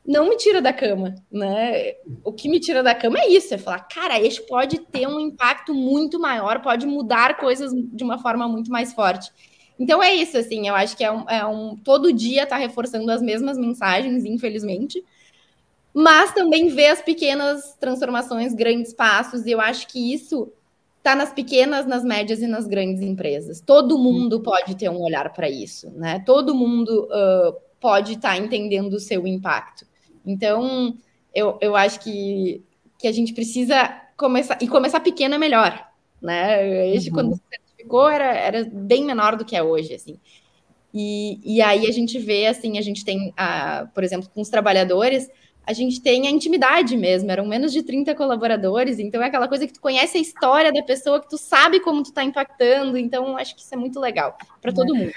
Speaker 4: não me tira da cama, né? O que me tira da cama é isso, é falar, cara, eixo pode ter um impacto muito maior, pode mudar coisas de uma forma muito mais forte. Então é isso, assim, eu acho que é um, é um todo dia tá reforçando as mesmas mensagens, infelizmente, mas também ver as pequenas transformações, grandes passos, e eu acho que isso está nas pequenas, nas médias e nas grandes empresas. Todo mundo pode ter um olhar para isso, né? Todo mundo uh, pode estar tá entendendo o seu impacto. Então, eu, eu acho que, que a gente precisa começar, e começar pequeno é melhor, né? Este, uhum. quando se certificou, era, era bem menor do que é hoje, assim. E, e aí a gente vê, assim, a gente tem, a, por exemplo, com os trabalhadores, a gente tem a intimidade mesmo, eram menos de 30 colaboradores, então é aquela coisa que tu conhece a história da pessoa, que tu sabe como tu está impactando, então acho que isso é muito legal para todo é. mundo.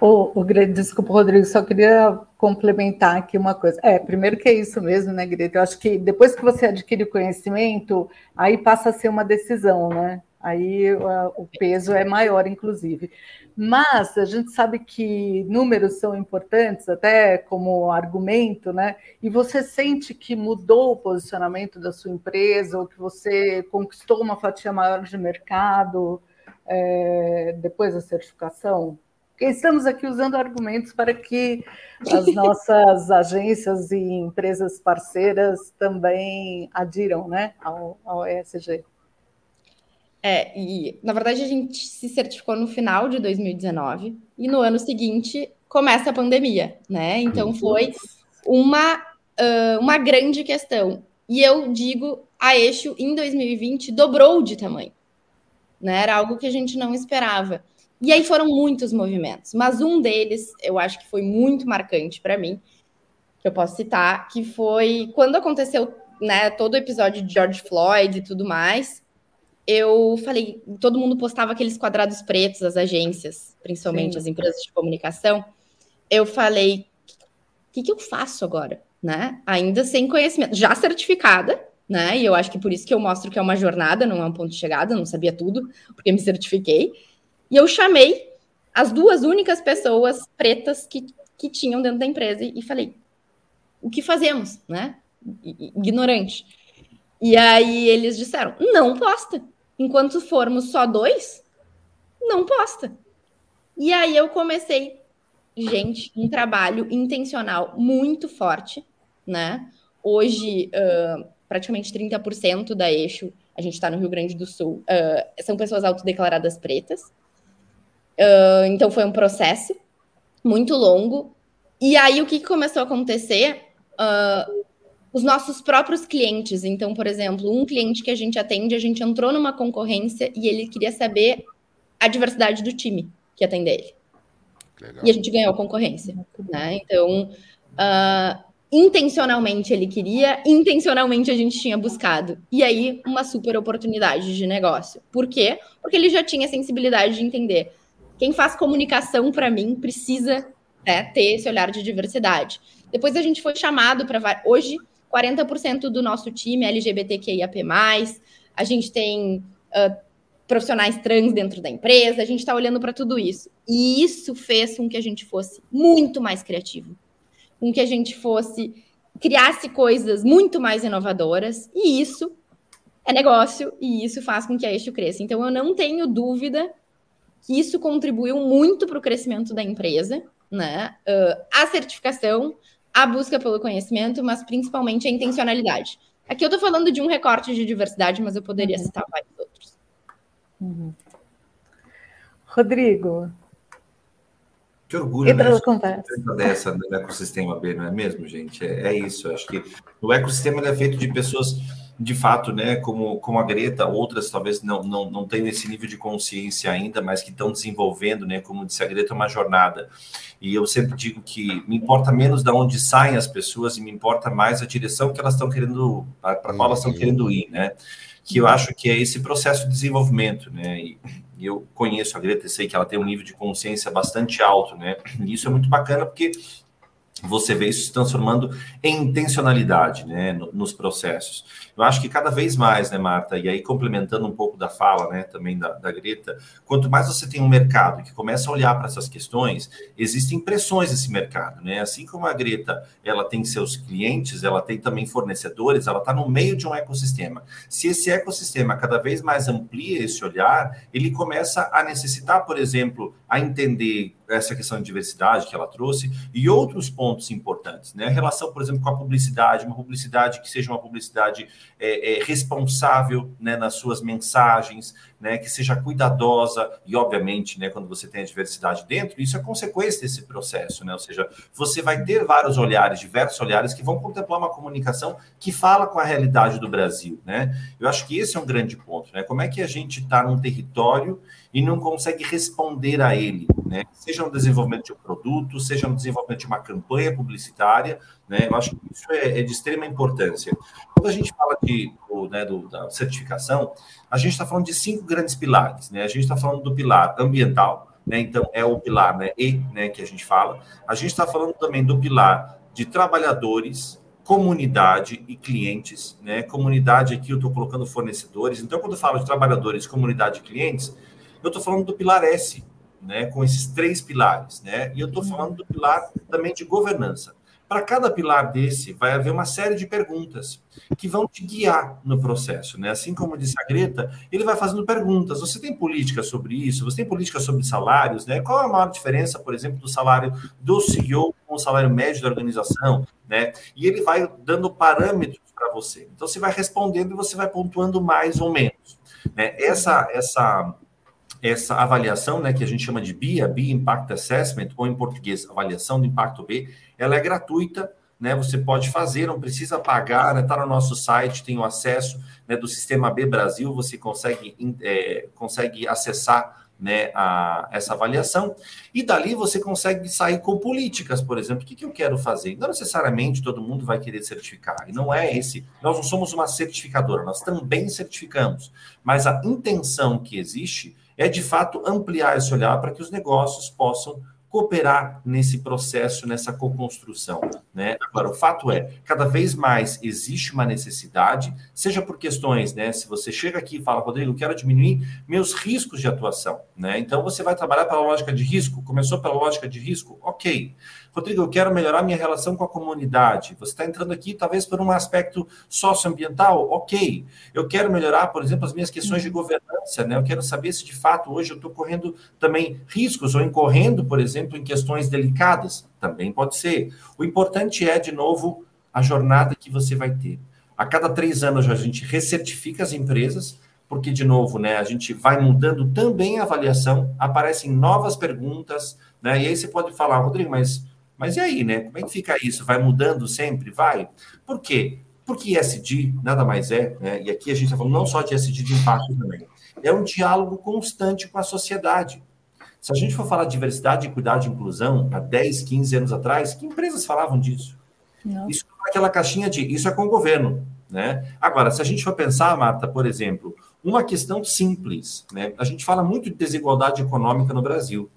Speaker 2: O, o desculpa, Rodrigo, só queria complementar aqui uma coisa. É, primeiro que é isso mesmo, né, Greta? Eu acho que depois que você adquire o conhecimento, aí passa a ser uma decisão, né? Aí o peso é maior, inclusive. Mas a gente sabe que números são importantes, até como argumento, né? E você sente que mudou o posicionamento da sua empresa, ou que você conquistou uma fatia maior de mercado é, depois da certificação? Porque estamos aqui usando argumentos para que as [LAUGHS] nossas agências e empresas parceiras também adiram né, ao, ao ESG.
Speaker 4: É, e na verdade a gente se certificou no final de 2019 e no ano seguinte começa a pandemia, né? Então foi uma, uh, uma grande questão. E eu digo, a eixo em 2020 dobrou de tamanho, né? Era algo que a gente não esperava. E aí foram muitos movimentos, mas um deles eu acho que foi muito marcante para mim, que eu posso citar, que foi quando aconteceu né, todo o episódio de George Floyd e tudo mais eu falei, todo mundo postava aqueles quadrados pretos, as agências, principalmente Sim. as empresas de comunicação. Eu falei, o que, que eu faço agora? Né? Ainda sem conhecimento, já certificada, né? E eu acho que por isso que eu mostro que é uma jornada, não é um ponto de chegada, não sabia tudo, porque me certifiquei. E eu chamei as duas únicas pessoas pretas que, que tinham dentro da empresa e falei: o que fazemos, né? Ignorante. E aí eles disseram: não posta. Enquanto formos só dois, não posta. E aí eu comecei, gente, um trabalho intencional muito forte, né? Hoje, uh, praticamente 30% da eixo, a gente está no Rio Grande do Sul, uh, são pessoas autodeclaradas pretas. Uh, então foi um processo muito longo. E aí o que começou a acontecer? Uh, os nossos próprios clientes. Então, por exemplo, um cliente que a gente atende, a gente entrou numa concorrência e ele queria saber a diversidade do time que atende ele. Legal. E a gente ganhou a concorrência. Né? Então, uh, intencionalmente ele queria, intencionalmente a gente tinha buscado. E aí, uma super oportunidade de negócio. Por quê? Porque ele já tinha sensibilidade de entender. Quem faz comunicação, para mim, precisa né, ter esse olhar de diversidade. Depois a gente foi chamado para. Hoje, 40% do nosso time é LGBTQIAP+, a gente tem uh, profissionais trans dentro da empresa, a gente está olhando para tudo isso. E isso fez com que a gente fosse muito mais criativo, com que a gente fosse, criasse coisas muito mais inovadoras, e isso é negócio, e isso faz com que a Eixo cresça. Então, eu não tenho dúvida que isso contribuiu muito para o crescimento da empresa, né? Uh, a certificação, a busca pelo conhecimento, mas principalmente a intencionalidade. Aqui eu estou falando de um recorte de diversidade, mas eu poderia uhum. citar vários outros.
Speaker 2: Uhum. Rodrigo.
Speaker 5: Que orgulho, Entra né? Dessa do ecossistema B, não é mesmo, gente? É, é isso. Eu acho que o ecossistema é feito de pessoas de fato, né, como, como a Greta, outras talvez não, não, não tenham esse nível de consciência ainda, mas que estão desenvolvendo, né, como disse a Greta, é uma jornada. E eu sempre digo que me importa menos de onde saem as pessoas e me importa mais a direção que elas estão querendo, para qual elas estão querendo ir, né? Que eu acho que é esse processo de desenvolvimento, né? E, e eu conheço a Greta e sei que ela tem um nível de consciência bastante alto, né? E isso é muito bacana porque você vê isso se transformando em intencionalidade né, nos processos. Eu acho que cada vez mais, né, Marta, e aí complementando um pouco da fala né, também da, da Greta, quanto mais você tem um mercado que começa a olhar para essas questões, existem pressões nesse mercado. Né? Assim como a Greta ela tem seus clientes, ela tem também fornecedores, ela está no meio de um ecossistema. Se esse ecossistema cada vez mais amplia esse olhar, ele começa a necessitar, por exemplo, a entender essa questão de diversidade que ela trouxe e outros pontos importantes, né? A relação, por exemplo, com a publicidade, uma publicidade que seja uma publicidade é, é, responsável né, nas suas mensagens, né, que seja cuidadosa e, obviamente, né, quando você tem a diversidade dentro, isso é consequência desse processo, né? Ou seja, você vai ter vários olhares, diversos olhares que vão contemplar uma comunicação que fala com a realidade do Brasil, né? Eu acho que esse é um grande ponto, né? Como é que a gente está num território e não consegue responder a ele, né? Seja no desenvolvimento de um produto, seja no desenvolvimento de uma campanha publicitária, né? Eu acho que isso é, é de extrema importância. Quando a gente fala de, né, do, da certificação, a gente está falando de cinco grandes pilares, né? A gente está falando do pilar ambiental, né? Então é o pilar, né? E, né? Que a gente fala. A gente está falando também do pilar de trabalhadores, comunidade e clientes, né? Comunidade aqui eu estou colocando fornecedores. Então, quando eu falo de trabalhadores, comunidade e clientes, eu estou falando do pilar S, né? Com esses três pilares, né? E eu estou falando do pilar também de governança. Para cada pilar desse, vai haver uma série de perguntas que vão te guiar no processo, né? Assim como disse a Greta, ele vai fazendo perguntas. Você tem política sobre isso? Você tem política sobre salários, né? Qual é a maior diferença, por exemplo, do salário do CEO com o salário médio da organização, né? E ele vai dando parâmetros para você. Então você vai respondendo e você vai pontuando mais ou menos, né? Essa essa essa avaliação, né, que a gente chama de BIA, BIA Impact Assessment, ou em português, avaliação do impacto B, ela é gratuita, né? Você pode fazer, não precisa pagar, né? Tá no nosso site, tem o acesso né, do Sistema B Brasil, você consegue, é, consegue acessar né, a, essa avaliação, e dali você consegue sair com políticas, por exemplo, o que, que eu quero fazer? Não necessariamente todo mundo vai querer certificar, e não é esse, nós não somos uma certificadora, nós também certificamos, mas a intenção que existe é de fato ampliar esse olhar para que os negócios possam cooperar nesse processo, nessa co-construção. Né? Agora, o fato é, cada vez mais existe uma necessidade, seja por questões, né? Se você chega aqui e fala, Rodrigo, eu quero diminuir meus riscos de atuação, né? Então você vai trabalhar pela lógica de risco, começou pela lógica de risco, ok. Rodrigo, eu quero melhorar minha relação com a comunidade. Você está entrando aqui, talvez, por um aspecto socioambiental, ok. Eu quero melhorar, por exemplo, as minhas questões de governança, né? Eu quero saber se de fato hoje eu estou correndo também riscos ou incorrendo, por exemplo, em questões delicadas. Também pode ser. O importante é, de novo, a jornada que você vai ter. A cada três anos a gente recertifica as empresas, porque, de novo, né, a gente vai mudando também a avaliação, aparecem novas perguntas, né? E aí você pode falar, Rodrigo, mas mas e aí, né? Como é que fica isso? Vai mudando sempre? Vai? Por quê? Porque ESG nada mais é, né? e aqui a gente está falando não só de ESG de impacto também, é um diálogo constante com a sociedade. Se a gente for falar de diversidade, equidade e inclusão, há 10, 15 anos atrás, que empresas falavam disso? Não. Isso é aquela caixinha de isso é com o governo. Né? Agora, se a gente for pensar, Marta, por exemplo, uma questão simples, né? a gente fala muito de desigualdade econômica no Brasil.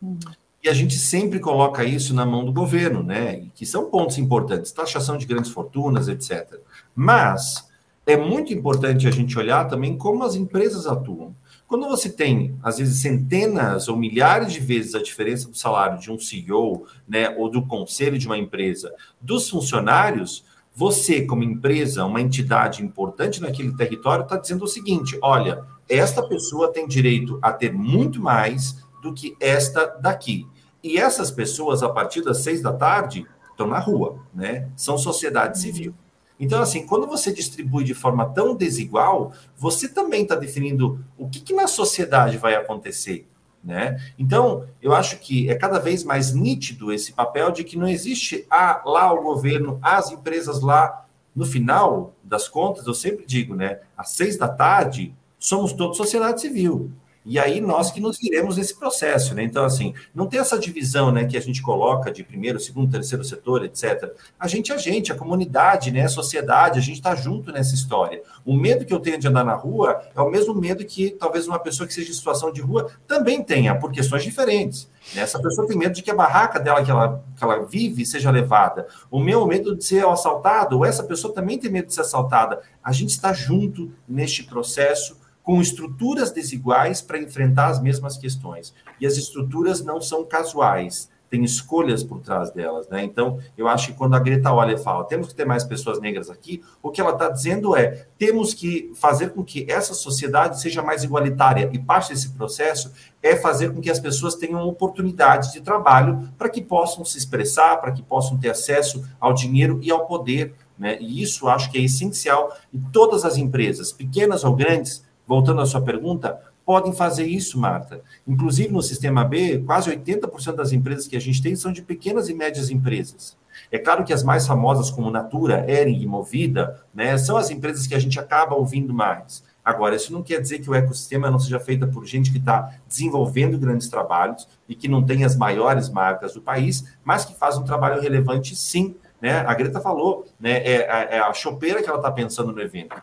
Speaker 5: Uhum. E a gente sempre coloca isso na mão do governo, né? Que são pontos importantes, taxação de grandes fortunas, etc. Mas é muito importante a gente olhar também como as empresas atuam. Quando você tem, às vezes, centenas ou milhares de vezes a diferença do salário de um CEO, né, ou do conselho de uma empresa, dos funcionários, você, como empresa, uma entidade importante naquele território, está dizendo o seguinte: olha, esta pessoa tem direito a ter muito mais do que esta daqui. E essas pessoas, a partir das seis da tarde, estão na rua, né? São sociedade civil. Então, assim, quando você distribui de forma tão desigual, você também está definindo o que, que, na sociedade vai acontecer, né? Então, eu acho que é cada vez mais nítido esse papel de que não existe ah, lá o governo, as empresas lá. No final das contas, eu sempre digo, né? Às seis da tarde, somos todos sociedade civil. E aí nós que nos viremos nesse processo, né? Então, assim, não tem essa divisão, né, que a gente coloca de primeiro, segundo, terceiro setor, etc. A gente é a gente, a comunidade, né, a sociedade, a gente está junto nessa história. O medo que eu tenho de andar na rua é o mesmo medo que talvez uma pessoa que seja em situação de rua também tenha, por questões diferentes. Né? Essa pessoa tem medo de que a barraca dela que ela, que ela vive seja levada. O meu medo de ser assaltado, ou essa pessoa também tem medo de ser assaltada. A gente está junto neste processo com estruturas desiguais para enfrentar as mesmas questões. E as estruturas não são casuais, tem escolhas por trás delas, né? Então, eu acho que quando a Greta olha e fala, temos que ter mais pessoas negras aqui, o que ela está dizendo é, temos que fazer com que essa sociedade seja mais igualitária, e parte desse processo é fazer com que as pessoas tenham oportunidades de trabalho para que possam se expressar, para que possam ter acesso ao dinheiro e ao poder, né? E isso acho que é essencial, e todas as empresas, pequenas ou grandes, voltando à sua pergunta, podem fazer isso, Marta. Inclusive, no sistema B, quase 80% das empresas que a gente tem são de pequenas e médias empresas. É claro que as mais famosas, como Natura, Ering e Movida, né, são as empresas que a gente acaba ouvindo mais. Agora, isso não quer dizer que o ecossistema não seja feito por gente que está desenvolvendo grandes trabalhos e que não tem as maiores marcas do país, mas que faz um trabalho relevante, sim. Né? A Greta falou, né? é, é, é a chopeira que ela está pensando no evento.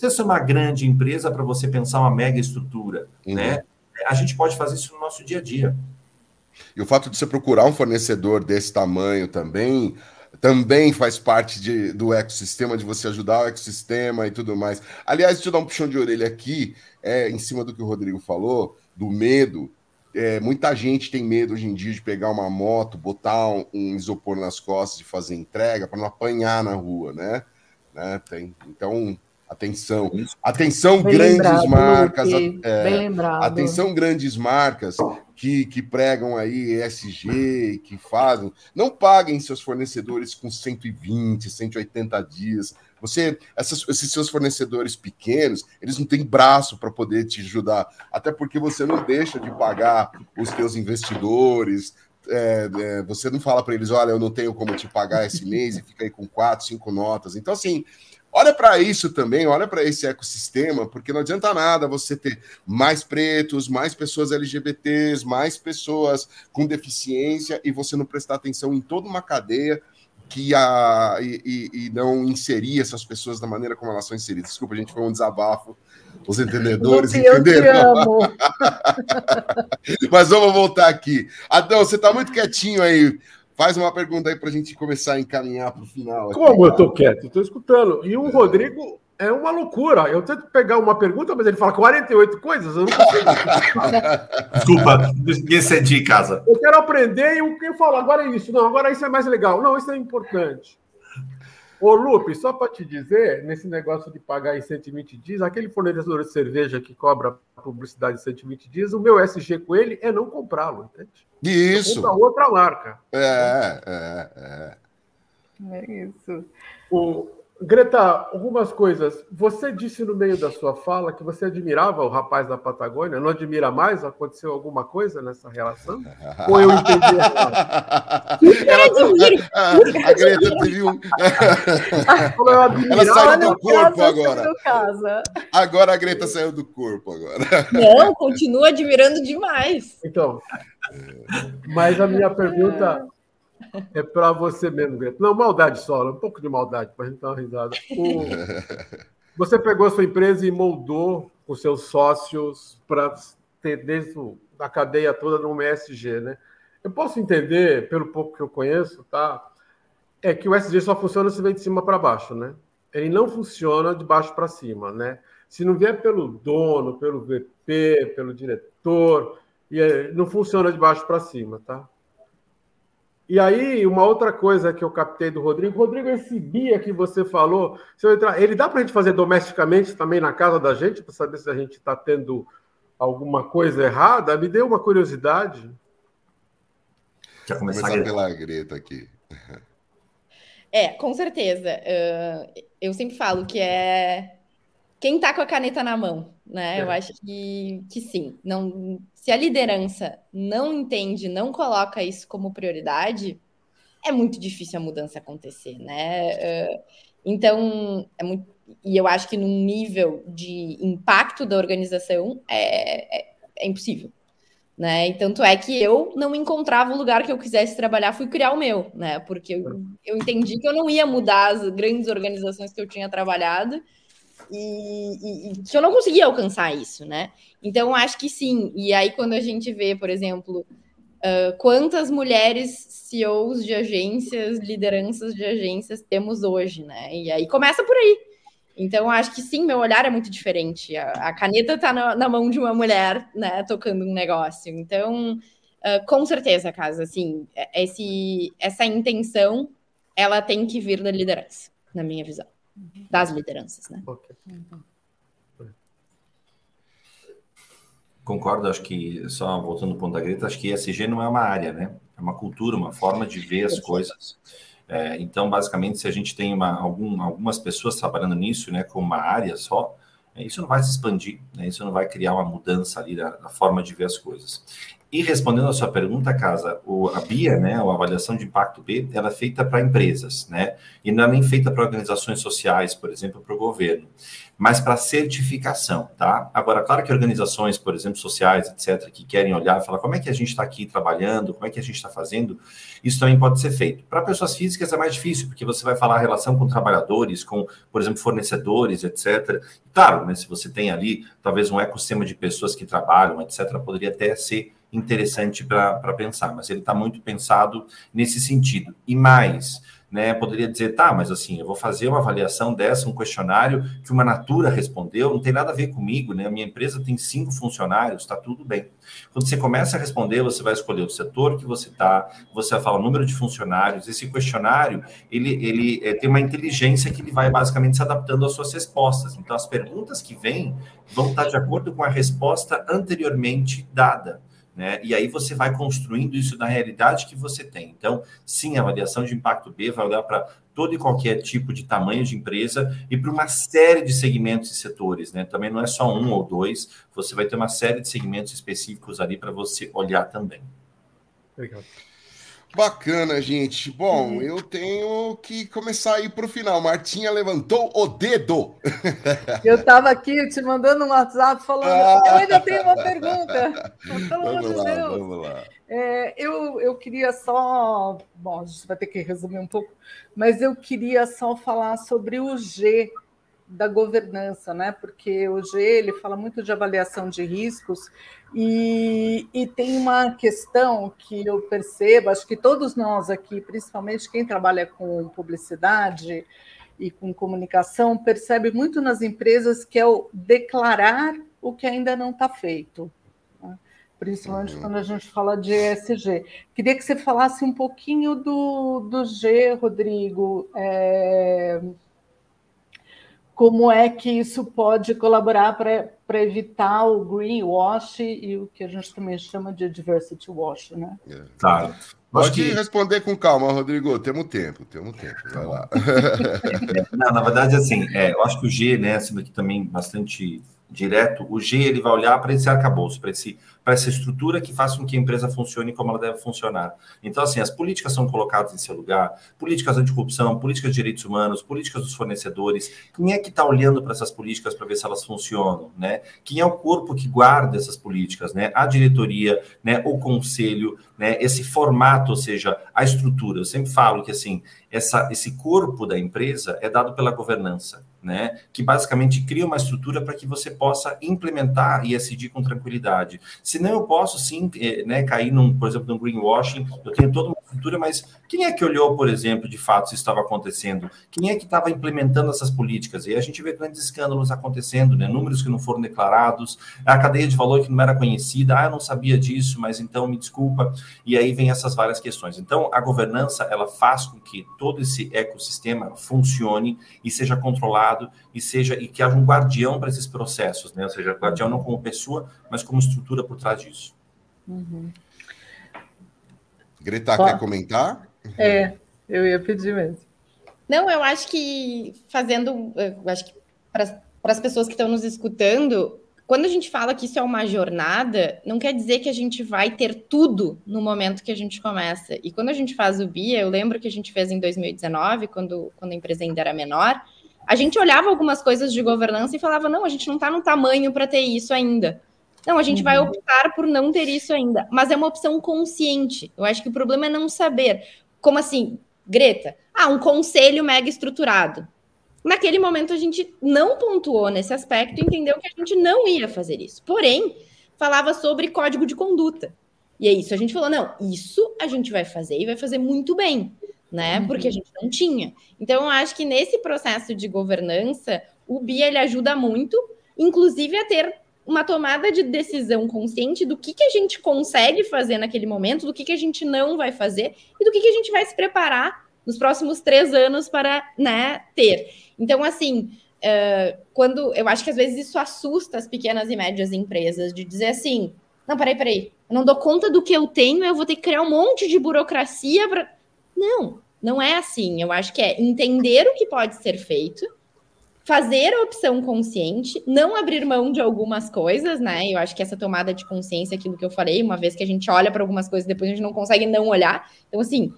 Speaker 5: Precisa ser uma grande empresa para você pensar uma mega estrutura. Uhum. Né? A gente pode fazer isso no nosso dia a dia.
Speaker 1: E o fato de você procurar um fornecedor desse tamanho também também faz parte de, do ecossistema, de você ajudar o ecossistema e tudo mais. Aliás, deixa eu dar um puxão de orelha aqui, é, em cima do que o Rodrigo falou, do medo. É, muita gente tem medo hoje em dia de pegar uma moto, botar um, um isopor nas costas e fazer entrega para não apanhar na rua, né? né? Tem, então, atenção. Atenção, bem grandes lembrado, marcas. É, bem lembrado. Atenção, grandes marcas que, que pregam aí ESG, que fazem, não paguem seus fornecedores com 120, 180 dias. Você, essas, esses seus fornecedores pequenos, eles não têm braço para poder te ajudar, até porque você não deixa de pagar os teus investidores. É, é, você não fala para eles, olha, eu não tenho como te pagar esse mês e fica aí com quatro, cinco notas. Então, assim, Olha para isso também, olha para esse ecossistema, porque não adianta nada você ter mais pretos, mais pessoas LGBTs, mais pessoas com deficiência e você não prestar atenção em toda uma cadeia que a, e, e, não inserir essas pessoas da maneira como elas são inseridas. Desculpa, a gente foi um desabafo. Os entendedores Lupe, entenderam. [LAUGHS] Mas vamos voltar aqui. Adão, você está muito quietinho aí. Faz uma pergunta aí para a gente começar a encaminhar para o final.
Speaker 3: Aqui. Como eu estou quieto? Estou escutando. E o Rodrigo é uma loucura. Eu tento pegar uma pergunta, mas ele fala 48 coisas, eu não consigo. [LAUGHS]
Speaker 5: Desculpa, decidi em casa.
Speaker 3: Eu quero aprender e o que eu falo, agora é isso. Não, agora isso é mais legal. Não, isso é importante. Ô, Lupe, só para te dizer, nesse negócio de pagar em 120 dias, aquele fornecedor de cerveja que cobra publicidade em 120 dias, o meu SG com ele é não comprá-lo, entende?
Speaker 1: Isso.
Speaker 3: outra marca.
Speaker 1: É, é, é.
Speaker 2: É isso.
Speaker 3: O, Greta, algumas coisas. Você disse no meio da sua fala que você admirava o rapaz da Patagônia. Não admira mais? Aconteceu alguma coisa nessa relação? Ou eu entendi?
Speaker 1: Ela, [LAUGHS] a Greta teve um. Ela saiu do corpo agora. Agora a Greta saiu do corpo agora.
Speaker 4: Não, continua admirando demais.
Speaker 3: Então, mas a minha pergunta é para você mesmo, Greta. Não, maldade só, um pouco de maldade, para a gente dar uma risada. O... [LAUGHS] Você pegou a sua empresa e moldou os seus sócios para ter desde a cadeia toda no ESG, né? Eu posso entender, pelo pouco que eu conheço, tá? É que o ESG só funciona se vem de cima para baixo, né? Ele não funciona de baixo para cima, né? Se não vier pelo dono, pelo VP, pelo diretor, não funciona de baixo para cima, tá? E aí, uma outra coisa que eu captei do Rodrigo, Rodrigo, esse Bia que você falou, se eu entrar, ele dá para a gente fazer domesticamente também na casa da gente, para saber se a gente está tendo alguma coisa errada? Me deu uma curiosidade.
Speaker 1: Quer começar, começar pela Greta aqui. [LAUGHS]
Speaker 4: É, com certeza. Uh, eu sempre falo que é quem está com a caneta na mão, né? É. Eu acho que, que sim. Não, se a liderança não entende, não coloca isso como prioridade, é muito difícil a mudança acontecer, né? Então, é muito, e eu acho que num nível de impacto da organização é, é, é impossível. Né? E tanto é que eu não encontrava o lugar que eu quisesse trabalhar, fui criar o meu, né? Porque eu, eu entendi que eu não ia mudar as grandes organizações que eu tinha trabalhado, e, e, que eu não conseguia alcançar isso, né? Então, acho que sim. E aí, quando a gente vê, por exemplo, uh, quantas mulheres CEOs de agências, lideranças de agências temos hoje, né? E aí começa por aí. Então, acho que sim, meu olhar é muito diferente. A, a caneta está na, na, mão de uma mulher, né, tocando um negócio. Então, uh, com certeza, Casa, assim, esse, essa intenção, ela tem que vir da liderança, na minha visão das lideranças, né? Okay.
Speaker 5: Concordo, acho que, só voltando ao ponto da Greta, acho que ESG não é uma área, né? É uma cultura, uma forma de ver as coisas. É, então, basicamente, se a gente tem uma, algum, algumas pessoas trabalhando nisso, né, com uma área só, Isso não vai se expandir, né? isso não vai criar uma mudança ali na, na forma de ver as coisas. E respondendo a sua pergunta, Casa, o, a BIA, né, a avaliação de impacto B, ela é feita para empresas, né? E não é nem feita para organizações sociais, por exemplo, para o governo, mas para certificação, tá? Agora, claro que organizações, por exemplo, sociais, etc., que querem olhar e falar como é que a gente está aqui trabalhando, como é que a gente está fazendo, isso também pode ser feito. Para pessoas físicas é mais difícil, porque você vai falar a relação com trabalhadores, com, por exemplo, fornecedores, etc. Claro, né, se você tem ali talvez um ecossistema de pessoas que trabalham, etc., poderia até ser interessante para pensar, mas ele está muito pensado nesse sentido. E mais, né, poderia dizer, tá, mas assim, eu vou fazer uma avaliação dessa, um questionário que uma Natura respondeu, não tem nada a ver comigo, né? A minha empresa tem cinco funcionários, está tudo bem. Quando você começa a responder, você vai escolher o setor que você está, você vai falar o número de funcionários. Esse questionário, ele, ele é, tem uma inteligência que ele vai basicamente se adaptando às suas respostas. Então, as perguntas que vêm vão estar de acordo com a resposta anteriormente dada. Né? E aí você vai construindo isso na realidade que você tem. Então, sim, a avaliação de impacto B vai olhar para todo e qualquer tipo de tamanho de empresa e para uma série de segmentos e setores, né? Também não é só um ou dois, você vai ter uma série de segmentos específicos ali para você olhar também.
Speaker 1: Obrigado. Bacana, gente. Bom, uhum. eu tenho que começar a ir para o final. Martinha levantou o dedo. [LAUGHS]
Speaker 2: Eu estava aqui te mandando um WhatsApp falando, ah. eu ainda tenho uma pergunta.
Speaker 1: vamos lá, Deus. vamos lá.
Speaker 2: É, eu, eu queria só. Bom, a gente vai ter que resumir um pouco, mas eu queria só falar sobre o G da governança, né? Porque o G ele fala muito de avaliação de riscos e, e, tem uma questão que eu percebo, acho que todos nós aqui, principalmente quem trabalha com publicidade e com comunicação, percebe muito nas empresas que é o declarar o que ainda não está feito. Né? Principalmente uhum. quando a gente fala de ESG. Queria que você falasse um pouquinho do, do G, Rodrigo. É como é que isso pode colaborar para evitar o greenwash e o que a gente também chama de diversity wash, né?
Speaker 1: É. Tá. Pode que... responder com calma, Rodrigo. Temos tempo, temos tempo. Vai lá. [LAUGHS]
Speaker 5: Não, na verdade, assim, é, eu acho que o G, né, sendo aqui também bastante direto, o G ele vai olhar para esse arcabouço, para esse para essa estrutura que faça com que a empresa funcione como ela deve funcionar. Então, assim, as políticas são colocadas em seu lugar, políticas anticorrupção, políticas de direitos humanos, políticas dos fornecedores. Quem é que está olhando para essas políticas para ver se elas funcionam, né? Quem é o corpo que guarda essas políticas, né? A diretoria, né? O conselho, né? Esse formato, ou seja, a estrutura. Eu sempre falo que, assim, essa, esse corpo da empresa é dado pela governança, né? Que basicamente cria uma estrutura para que você possa implementar e decidir com tranquilidade. Senão eu posso sim eh, né, cair, num, por exemplo, no greenwashing, eu tenho toda estrutura, mas quem é que olhou, por exemplo, de fato se estava acontecendo? Quem é que estava implementando essas políticas? E a gente vê grandes escândalos acontecendo, né? números que não foram declarados, a cadeia de valor que não era conhecida, ah, eu não sabia disso, mas então me desculpa. E aí vem essas várias questões. Então, a governança, ela faz com que todo esse ecossistema funcione e seja controlado e seja e que haja um guardião para esses processos, né? Ou seja, guardião não como pessoa, mas como estrutura por trás disso. Uhum.
Speaker 1: Greta, quer comentar?
Speaker 2: É, eu ia pedir mesmo.
Speaker 4: Não, eu acho que fazendo, eu acho que para as pessoas que estão nos escutando, quando a gente fala que isso é uma jornada, não quer dizer que a gente vai ter tudo no momento que a gente começa. E quando a gente faz o BIA, eu lembro que a gente fez em 2019, quando, quando a empresa ainda era menor, a gente olhava algumas coisas de governança e falava: não, a gente não está no tamanho para ter isso ainda. Não, a gente uhum. vai optar por não ter isso ainda. Mas é uma opção consciente. Eu acho que o problema é não saber. Como assim, Greta? Ah, um conselho mega estruturado. Naquele momento a gente não pontuou nesse aspecto e entendeu que a gente não ia fazer isso. Porém, falava sobre código de conduta. E é isso, a gente falou: não, isso a gente vai fazer e vai fazer muito bem né? Uhum. Porque a gente não tinha. Então, eu acho que nesse processo de governança, o BIA ele ajuda muito, inclusive a ter uma tomada de decisão consciente do que, que a gente consegue fazer naquele momento, do que, que a gente não vai fazer e do que, que a gente vai se preparar nos próximos três anos para né, ter. Então, assim, uh, quando eu acho que às vezes isso assusta as pequenas e médias empresas de dizer assim: não, peraí, peraí, eu não dou conta do que eu tenho, eu vou ter que criar um monte de burocracia para não, não é assim. Eu acho que é entender o que pode ser feito, fazer a opção consciente, não abrir mão de algumas coisas, né? Eu acho que essa tomada de consciência, aquilo que eu falei, uma vez que a gente olha para algumas coisas, depois a gente não consegue não olhar. Então, assim,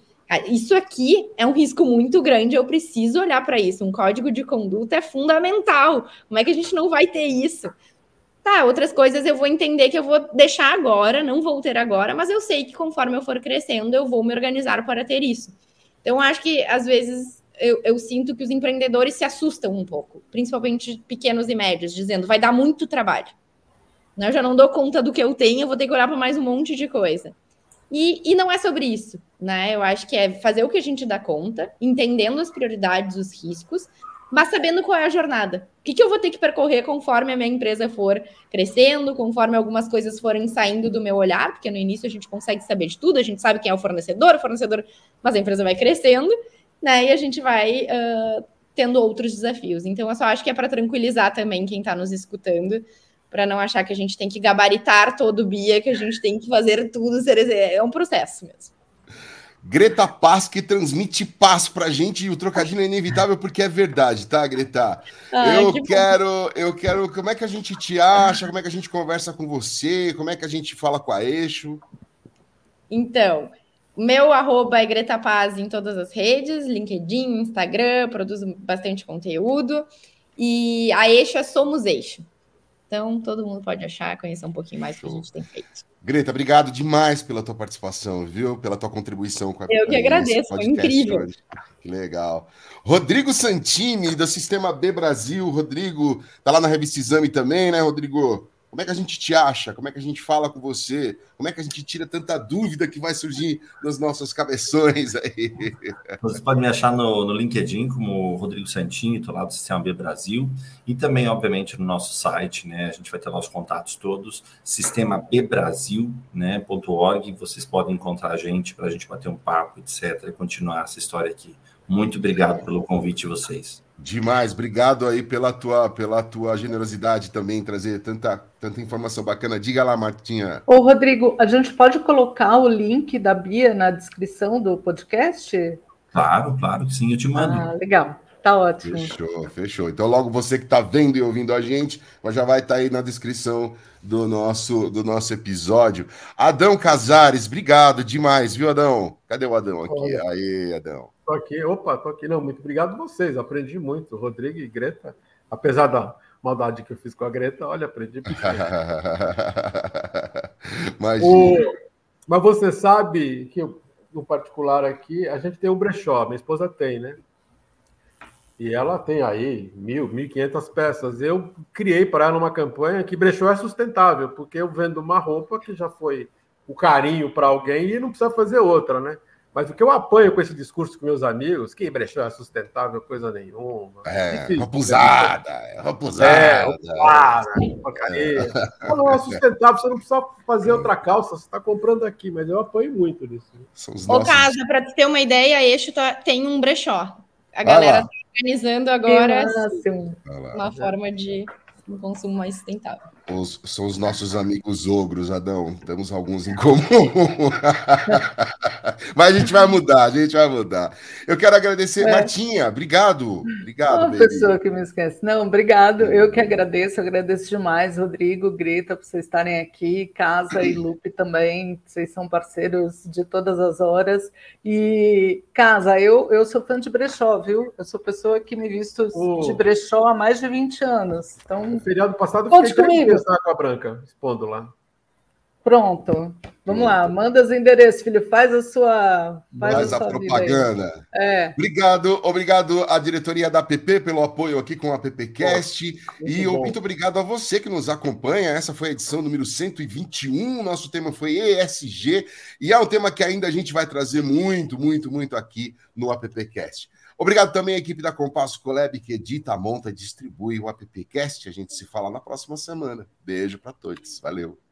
Speaker 4: isso aqui é um risco muito grande, eu preciso olhar para isso. Um código de conduta é fundamental. Como é que a gente não vai ter isso? Tá, outras coisas eu vou entender que eu vou deixar agora, não vou ter agora, mas eu sei que conforme eu for crescendo, eu vou me organizar para ter isso. Então, acho que às vezes eu, eu, sinto que os empreendedores se assustam um pouco, principalmente pequenos e médios, dizendo vai dar muito trabalho. Eu já não dou conta do que eu tenho, eu vou ter que olhar para mais um monte de coisa. E, e não é sobre isso, né? Eu acho que é fazer o que a gente dá conta, entendendo as prioridades, os riscos, mas sabendo qual é a jornada. O que, que eu vou ter que percorrer conforme a minha empresa for crescendo, conforme algumas coisas forem saindo do meu olhar, porque no início a gente consegue saber de tudo, a gente sabe quem é o fornecedor, o fornecedor, mas a empresa vai crescendo, né? E a gente vai uh, tendo outros desafios. Então, eu só acho que é para tranquilizar também quem está nos escutando, para não achar que a gente tem que gabaritar todo o BIA, que a gente tem que fazer tudo, é um processo mesmo.
Speaker 1: Greta Paz que transmite paz pra gente e o trocadilho é inevitável porque é verdade, tá, Greta? Ai, eu que quero, bom. eu quero, como é que a gente te acha, como é que a gente conversa com você, como é que a gente fala com a Eixo?
Speaker 4: Então, meu arroba é Greta Paz em todas as redes, LinkedIn, Instagram, produzo bastante conteúdo. E a Eixo é Somos Eixo. Então, todo mundo pode achar, conhecer um pouquinho mais do que a gente tem feito.
Speaker 1: Greta, obrigado demais pela tua participação, viu? Pela tua contribuição com a
Speaker 4: Eu que agradeço, foi incrível. Hoje.
Speaker 1: Que legal. Rodrigo Santini, do Sistema B Brasil. Rodrigo, tá lá na revista Exame também, né, Rodrigo? Como é que a gente te acha? Como é que a gente fala com você? Como é que a gente tira tanta dúvida que vai surgir nas nossas cabeções aí?
Speaker 5: Você pode me achar no, no LinkedIn como Rodrigo Santini, estou lá do Sistema B Brasil, e também, obviamente, no nosso site, né? A gente vai ter lá os contatos todos, sistemaBbrasil.org. Né, .org, vocês podem encontrar a gente para a gente bater um papo, etc., e continuar essa história aqui. Muito obrigado pelo convite de vocês.
Speaker 1: Demais, obrigado aí pela tua, pela tua generosidade também em trazer tanta, tanta informação bacana. Diga lá, Martinha.
Speaker 2: Ô, Rodrigo, a gente pode colocar o link da Bia na descrição do podcast?
Speaker 5: Claro, claro que sim, eu te mando.
Speaker 2: Ah, legal. Tá ótimo.
Speaker 1: Fechou, fechou. Então, logo você que está vendo e ouvindo a gente, já vai estar tá aí na descrição do nosso, do nosso episódio. Adão Casares, obrigado demais, viu, Adão? Cadê o Adão aqui? Aí, Adão.
Speaker 3: Tô aqui, opa, tô aqui. Não, muito obrigado a vocês, aprendi muito. Rodrigo e Greta, apesar da maldade que eu fiz com a Greta, olha, aprendi [LAUGHS] Mas... Mas você sabe que, no particular aqui, a gente tem o brechó, minha esposa tem, né? E ela tem aí mil, mil quinhentas peças. Eu criei para ela uma campanha que brechó é sustentável, porque eu vendo uma roupa que já foi o carinho para alguém e não precisa fazer outra, né? Mas o que eu apanho com esse discurso com meus amigos, que brechó é sustentável, coisa nenhuma.
Speaker 1: É, rapuzada, é, rapuzada. É,
Speaker 3: rapuzada, porcaria. É. Não é sustentável, você não precisa fazer outra calça, você está comprando aqui, mas eu apanho muito nisso.
Speaker 4: Ô, nossos... Casa, para ter uma ideia, Eixo tá, tem um brechó. A galera está organizando agora uma forma de um consumo mais sustentável.
Speaker 1: Os, são os nossos amigos ogros, Adão. Temos alguns em comum. [LAUGHS] Mas a gente vai mudar, a gente vai mudar. Eu quero agradecer, é. Martinha. Obrigado. Obrigado,
Speaker 2: Uma pessoa que me esquece. Não, obrigado. Eu que agradeço, agradeço demais, Rodrigo, Greta, por vocês estarem aqui, Casa e Lupe também. Vocês são parceiros de todas as horas. E, Casa, eu, eu sou fã de brechó, viu? Eu sou pessoa que me visto oh. de brechó há mais de 20 anos. Então,
Speaker 3: no feriado passado, fiquei comigo com a Branca, expondo lá.
Speaker 2: Pronto. Vamos Pronto. lá, manda os endereços, filho. Faz a sua. Faz,
Speaker 1: faz a, a propaganda. É. Obrigado, obrigado à diretoria da APP pelo apoio aqui com a AppCast. Oh, e bom. muito obrigado a você que nos acompanha. Essa foi a edição número 121. Nosso tema foi ESG. E é um tema que ainda a gente vai trazer muito, muito, muito aqui no AppCast. Obrigado também à equipe da Compasso Colab, que edita, monta e distribui o AppCast. A gente se fala na próxima semana. Beijo para todos. Valeu.